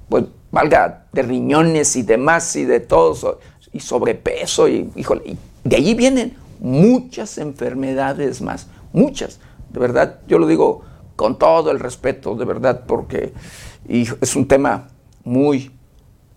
Speaker 1: pues valga, de riñones y demás y de todos, y sobrepeso, y, híjole, de allí vienen muchas enfermedades más, muchas. De verdad, yo lo digo con todo el respeto, de verdad, porque es un tema muy,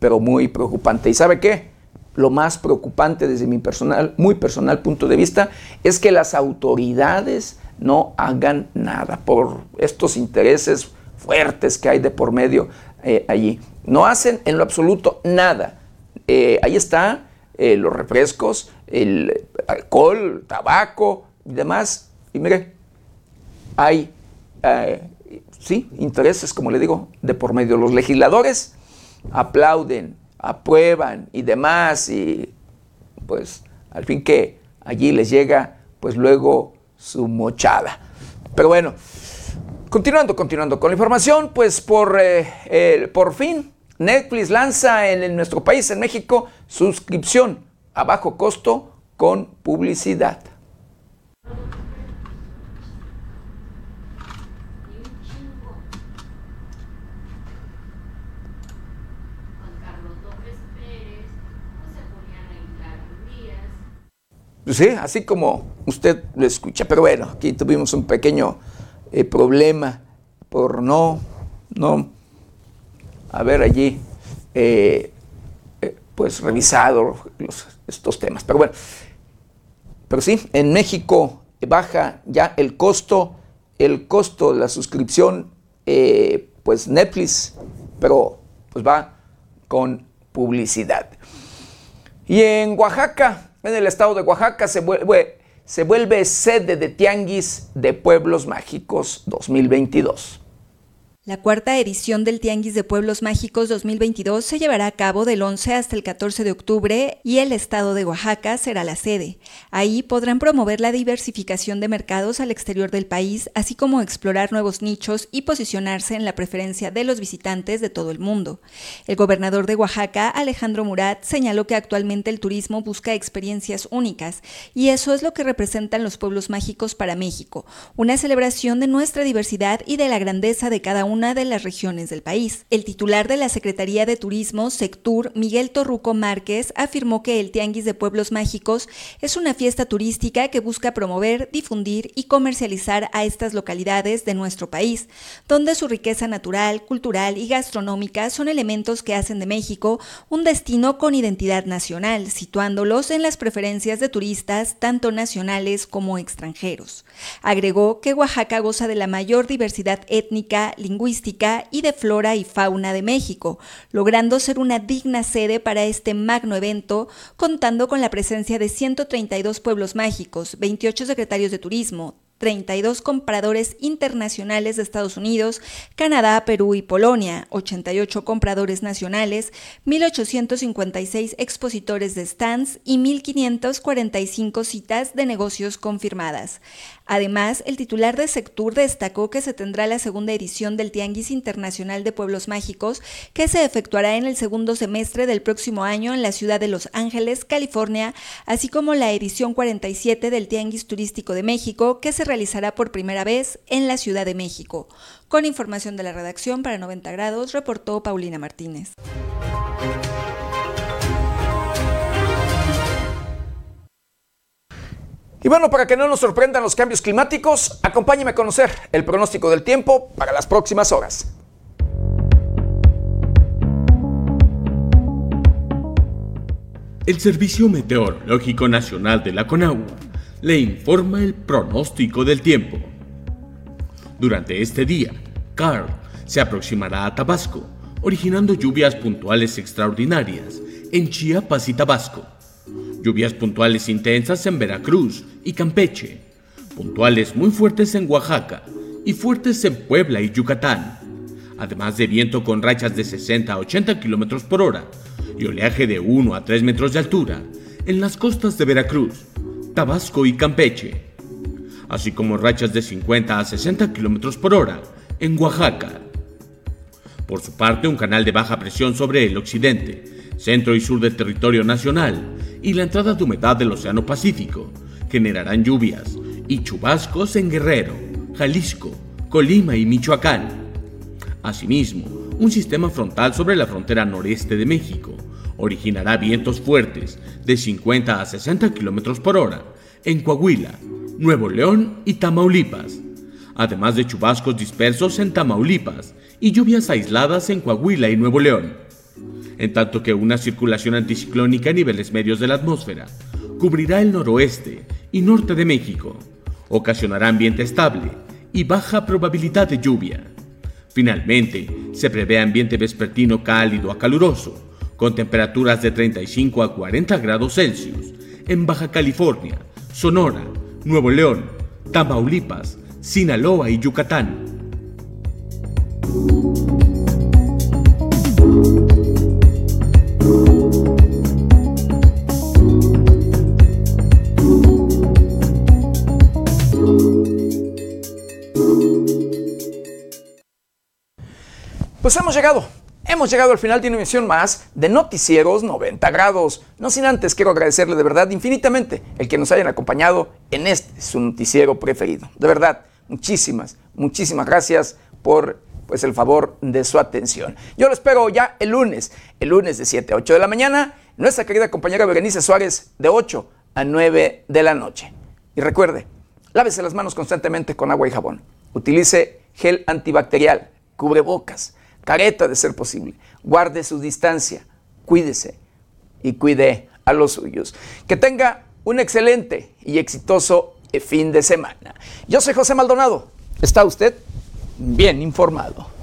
Speaker 1: pero muy preocupante. ¿Y sabe qué? Lo más preocupante desde mi personal, muy personal punto de vista, es que las autoridades no hagan nada por estos intereses fuertes que hay de por medio eh, allí. No hacen en lo absoluto nada. Eh, ahí está eh, los refrescos, el alcohol, tabaco y demás. Y mire, hay, sí, intereses, como le digo, de por medio. Los legisladores aplauden, aprueban y demás, y pues al fin que allí les llega, pues luego su mochada. Pero bueno, continuando, continuando con la información, pues por, eh, por fin Netflix lanza en nuestro país, en México, suscripción a bajo costo con publicidad. Sí, así como usted lo escucha. Pero bueno, aquí tuvimos un pequeño eh, problema por no, no haber allí eh, eh, pues revisado estos temas. Pero bueno, pero sí, en México baja ya el costo, el costo de la suscripción, pues Netflix, pero pues va con publicidad. Y en Oaxaca, en el estado de Oaxaca, se vuelve, se vuelve sede de Tianguis de Pueblos Mágicos 2022.
Speaker 5: La cuarta edición del Tianguis de Pueblos Mágicos 2022 se llevará a cabo del 11 hasta el 14 de octubre y el estado de Oaxaca será la sede. Ahí podrán promover la diversificación de mercados al exterior del país, así como explorar nuevos nichos y posicionarse en la preferencia de los visitantes de todo el mundo. El gobernador de Oaxaca, Alejandro Murat, señaló que actualmente el turismo busca experiencias únicas y eso es lo que representan los pueblos mágicos para México, una celebración de nuestra diversidad y de la grandeza de cada uno una de las regiones del país. El titular de la Secretaría de Turismo, Sectur, Miguel Torruco Márquez, afirmó que el Tianguis de Pueblos Mágicos es una fiesta turística que busca promover, difundir y comercializar a estas localidades de nuestro país, donde su riqueza natural, cultural y gastronómica son elementos que hacen de México un destino con identidad nacional, situándolos en las preferencias de turistas tanto nacionales como extranjeros. Agregó que Oaxaca goza de la mayor diversidad étnica, lingüística, y de flora y fauna de México, logrando ser una digna sede para este magno evento, contando con la presencia de 132 pueblos mágicos, 28 secretarios de turismo, 32 compradores internacionales de Estados Unidos, Canadá, Perú y Polonia, 88 compradores nacionales, 1.856 expositores de stands y 1.545 citas de negocios confirmadas. Además, el titular de Sectur destacó que se tendrá la segunda edición del Tianguis Internacional de Pueblos Mágicos, que se efectuará en el segundo semestre del próximo año en la ciudad de Los Ángeles, California, así como la edición 47 del Tianguis Turístico de México, que se realizará por primera vez en la Ciudad de México. Con información de la redacción para 90 grados, reportó Paulina Martínez.
Speaker 1: Y bueno, para que no nos sorprendan los cambios climáticos, acompáñeme a conocer el pronóstico del tiempo para las próximas horas.
Speaker 17: El Servicio Meteorológico Nacional de la CONAU le informa el pronóstico del tiempo. Durante este día, Carl se aproximará a Tabasco, originando lluvias puntuales extraordinarias en Chiapas y Tabasco Lluvias puntuales intensas en Veracruz y Campeche. Puntuales muy fuertes en Oaxaca y fuertes en Puebla y Yucatán. Además de viento con rachas de 60 a 80 km por hora y oleaje de 1 a 3 metros de altura en las costas de Veracruz, Tabasco y Campeche. Así como rachas de 50 a 60 km por hora en Oaxaca. Por su parte, un canal de baja presión sobre el occidente, centro y sur del territorio nacional y la entrada de humedad del Océano Pacífico generarán lluvias y chubascos en Guerrero, Jalisco, Colima y Michoacán. Asimismo, un sistema frontal sobre la frontera noreste de México originará vientos fuertes de 50 a 60 km por hora en Coahuila, Nuevo León y Tamaulipas, además de chubascos dispersos en Tamaulipas y lluvias aisladas en Coahuila y Nuevo León en tanto que una circulación anticiclónica a niveles medios de la atmósfera cubrirá el noroeste y norte de México, ocasionará ambiente estable y baja probabilidad de lluvia. Finalmente, se prevé ambiente vespertino cálido a caluroso, con temperaturas de 35 a 40 grados Celsius en Baja California, Sonora, Nuevo León, Tamaulipas, Sinaloa y Yucatán.
Speaker 1: Pues hemos llegado, hemos llegado al final de una emisión más de Noticieros 90 grados. No sin antes quiero agradecerle de verdad infinitamente el que nos hayan acompañado en este su noticiero preferido. De verdad, muchísimas, muchísimas gracias por pues el favor de su atención. Yo lo espero ya el lunes, el lunes de 7 a 8 de la mañana, nuestra querida compañera Berenice Suárez de 8 a 9 de la noche. Y recuerde, lávese las manos constantemente con agua y jabón. Utilice gel antibacterial, cubrebocas careta de ser posible. Guarde su distancia, cuídese y cuide a los suyos. Que tenga un excelente y exitoso fin de semana. Yo soy José Maldonado. ¿Está usted bien informado?